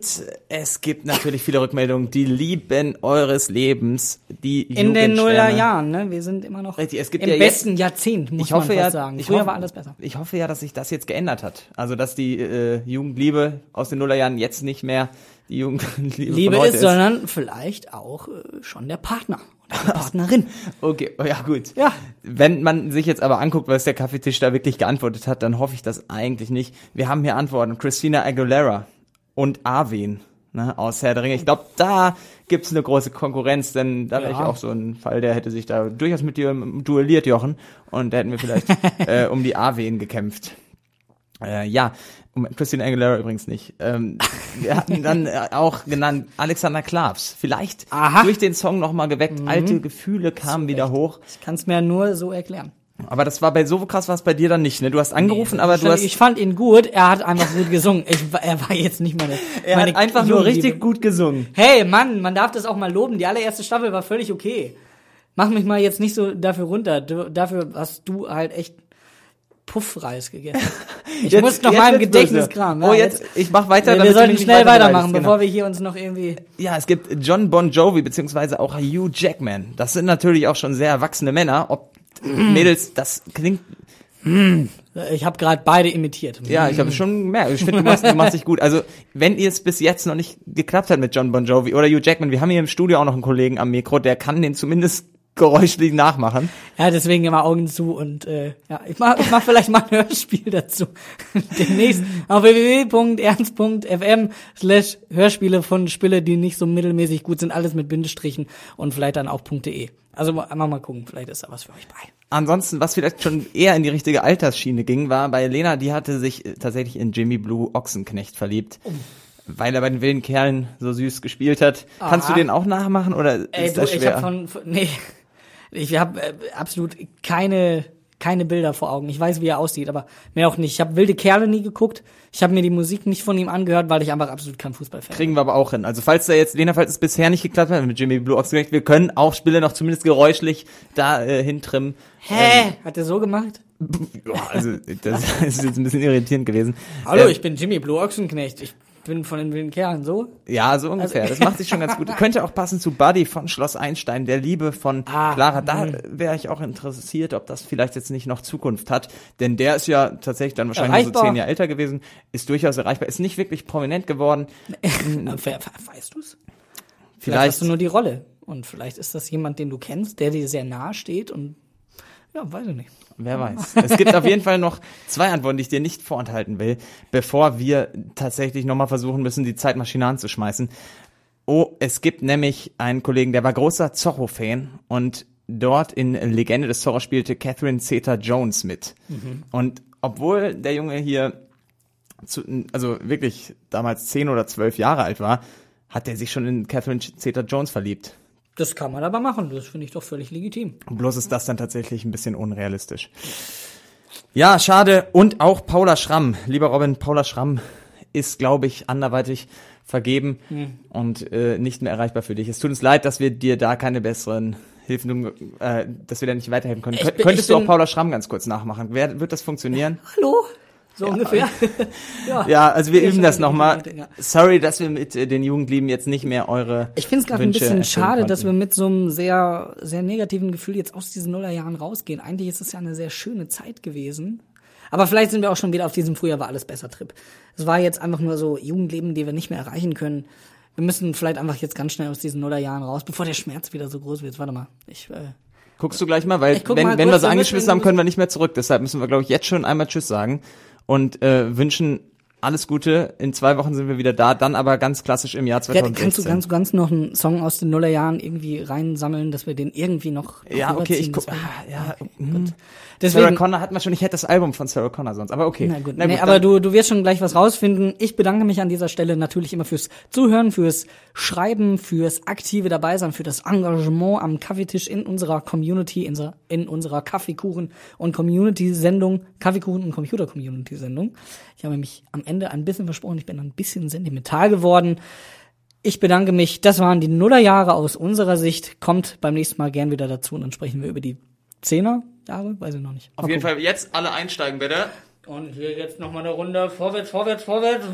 es gibt natürlich viele Rückmeldungen, die lieben eures Lebens, die In den. Nullerjahren, ne? Wir sind immer noch Richtig, es gibt im ja jetzt- besten Jahrzehnt, muss Ich hoffe man ja, sagen. ich Früher hoffe, war alles besser. Ich hoffe ja, dass sich das jetzt geändert hat. Also, dass die äh, Jugendliebe aus den Nullerjahren jetzt nicht mehr die Jugendliebe Liebe heute ist, sondern vielleicht auch äh, schon der Partner Partnerin. Okay, oh ja gut. Ja. Wenn man sich jetzt aber anguckt, was der Kaffeetisch da wirklich geantwortet hat, dann hoffe ich das eigentlich nicht. Wir haben hier Antworten. Christina Aguilera und Arwen ne, aus Herr der Ringe. Ich glaube, da gibt's eine große Konkurrenz, denn da wäre ich Ja. auch so ein Fall, der hätte sich da durchaus mit dir duelliert, Jochen. Und da hätten wir vielleicht äh, um die Arwen gekämpft. Äh, ja, Christina Aguilera übrigens nicht. Ähm, wir hatten dann äh, auch genannt Alexander Klavs. Vielleicht Aha. durch den Song nochmal geweckt. Alte Gefühle kamen wieder hoch. Ich kann es mir nur so erklären. Aber das war bei so krass war es bei dir dann nicht, ne? Du hast angerufen, aber du hast ich fand ihn gut, er hat einfach gut gesungen. Ich, er war jetzt nicht meine, er meine hat einfach nur richtig gut gesungen. Hey, Mann, man darf das auch mal loben. Die allererste Staffel war völlig okay. Mach mich mal jetzt nicht so dafür runter. Du, dafür hast du halt echt Puffreis gegessen. Ich Jetzt- muss noch mal im Gedächtnis kramen. Oh, jetzt ich mach weiter. wir, wir sollten schnell weiter weitermachen, beleidigst, bevor wir hier uns noch irgendwie. Ja, es gibt John Bon Jovi beziehungsweise auch Hugh Jackman. Das sind natürlich auch schon sehr erwachsene Männer. Ob Mädels, das klingt. Ich habe gerade beide imitiert. Ja, ich habe schon gemerkt. Ich finde, du machst, du machst dich gut. Also, wenn ihr es bis jetzt noch nicht geklappt hat mit John Bon Jovi oder Hugh Jackman, wir haben hier im Studio auch noch einen Kollegen am Mikro, der kann den zumindest geräuschlich nachmachen. Ja, deswegen immer Augen zu und äh, ja, ich mach, ich mach vielleicht mal ein Hörspiel dazu. Demnächst auf www.ernst.fm slash Hörspiele von Spiele, die nicht so mittelmäßig gut sind, alles mit Bindestrichen und vielleicht dann auch .de. Also mal, mal gucken, vielleicht ist da was für euch bei. Ansonsten, was vielleicht schon eher in die richtige Altersschiene ging, war bei Lena, die hatte sich äh, tatsächlich in Jimmy Blue Ochsenknecht verliebt. Weil er bei den wilden Kerlen so süß gespielt hat. Kannst du Aha. den auch nachmachen oder Ey, ist du, das ich schwer? habe von, von nee, ich habe äh, absolut keine keine Bilder vor Augen. Ich weiß, wie er aussieht, aber mehr auch nicht. Ich habe wilde Kerle nie geguckt. Ich habe mir die Musik nicht von ihm angehört, weil ich einfach absolut kein Fußballfan bin. Kriegen wir aber auch hin. Also falls da jetzt, Lena, falls es bisher nicht geklappt hat mit Jimmy Blue Ochsenknecht, wir können auch Spiele noch zumindest geräuschlich da äh, hintrimmen. Hä? Hat er so gemacht? Ja, also das ist jetzt ein bisschen irritierend gewesen. Hallo, Ähm, ich bin Jimmy Blue Ochsenknecht. Ich bin von den wilden Kerlen, so? Ja, so ungefähr. Also- das macht sich schon ganz gut. Könnte auch passen zu Buddy von Schloss Einstein, der Liebe von Ah, Clara. Da wäre ich auch interessiert, ob das vielleicht jetzt nicht noch Zukunft hat. Denn der ist ja tatsächlich dann wahrscheinlich so Erreichbar. zehn Jahre älter gewesen, ist durchaus erreichbar, ist nicht wirklich prominent geworden. We- weißt du's? Vielleicht Vielleicht, hast du nur die Rolle. Und vielleicht ist das jemand, den du kennst, der dir sehr nahe steht und ja, weiß ich nicht. wer weiß. Es gibt auf jeden Fall noch zwei Antworten, die ich dir nicht vorenthalten will, bevor wir tatsächlich nochmal versuchen müssen, die Zeitmaschine anzuschmeißen. Oh, es gibt nämlich einen Kollegen, der war großer Zorro-Fan und dort in Legende des Zorro spielte Catherine Zeta-Jones mit. Und obwohl der Junge hier zu, also wirklich damals zehn oder zwölf Jahre alt war, hat er sich schon in Catherine Zeta-Jones verliebt. Das kann man aber machen. Das finde ich doch völlig legitim. Bloß ist das dann tatsächlich ein bisschen unrealistisch. Ja, schade. Und auch Paula Schramm. Lieber Robin, Paula Schramm ist, glaube ich, anderweitig vergeben und äh, nicht mehr erreichbar für dich. Es tut uns leid, dass wir dir da keine besseren Hilfen, äh, dass wir da nicht weiterhelfen können. Bin- Könntest du auch Paula Schramm ganz kurz nachmachen? Wer, wird das funktionieren? Hallo? So ungefähr. Ja, also wir Ja, üben das nochmal. Ja. Sorry, dass wir mit äh, den Jugendlieben jetzt nicht mehr eure Ich finde es gerade ein bisschen schade, dass wir konnten. mit so einem sehr, sehr negativen Gefühl jetzt aus diesen Nullerjahren rausgehen. Eigentlich ist es ja eine sehr schöne Zeit gewesen. Aber vielleicht sind wir auch schon wieder auf diesem Früher war alles besser Trip. Es war jetzt einfach nur so Jugendleben, die wir nicht mehr erreichen können. Wir müssen vielleicht einfach jetzt ganz schnell aus diesen Nullerjahren raus, bevor der Schmerz wieder so groß wird. Warte mal, ich äh, Guckst du gleich mal, weil wenn, mal wenn wir so angeschmissen haben, können wir nicht mehr zurück. Deshalb müssen wir, glaube ich, jetzt schon einmal Tschüss sagen und äh, wünschen alles Gute. In zwei Wochen sind wir wieder da, dann aber ganz klassisch im Jahr Ja, 2016. kannst du ganz, ganz noch einen Song aus den Nullerjahren irgendwie reinsammeln, dass wir den irgendwie noch noch ja, okay, ich guck. Ah, ja, okay, gut. Sarah Deswegen, Connor hat man schon, ich hätte das Album von Sarah Connor sonst, aber okay. na gut, Na nee, gut, aber dann- du, du wirst schon gleich was rausfinden. Ich bedanke mich an dieser Stelle natürlich immer fürs Zuhören, fürs Schreiben, fürs aktive dabei sein, für das Engagement am Kaffeetisch in unserer Community, in, unserer- in unserer Kaffeekuchen- und Community-Sendung, Kaffeekuchen- und Computer-Community-Sendung. Ich habe mich am Ende ein bisschen versprochen, ich bin ein bisschen sentimental geworden. Ich bedanke mich. Das waren die Nullerjahre aus unserer Sicht. Kommt beim nächsten Mal gern wieder dazu und dann sprechen wir über die Zehnerjahre. Weiß ich noch nicht. Auf jeden Fall jetzt alle einsteigen, bitte. Und hier jetzt nochmal eine Runde. Vorwärts, vorwärts, vorwärts.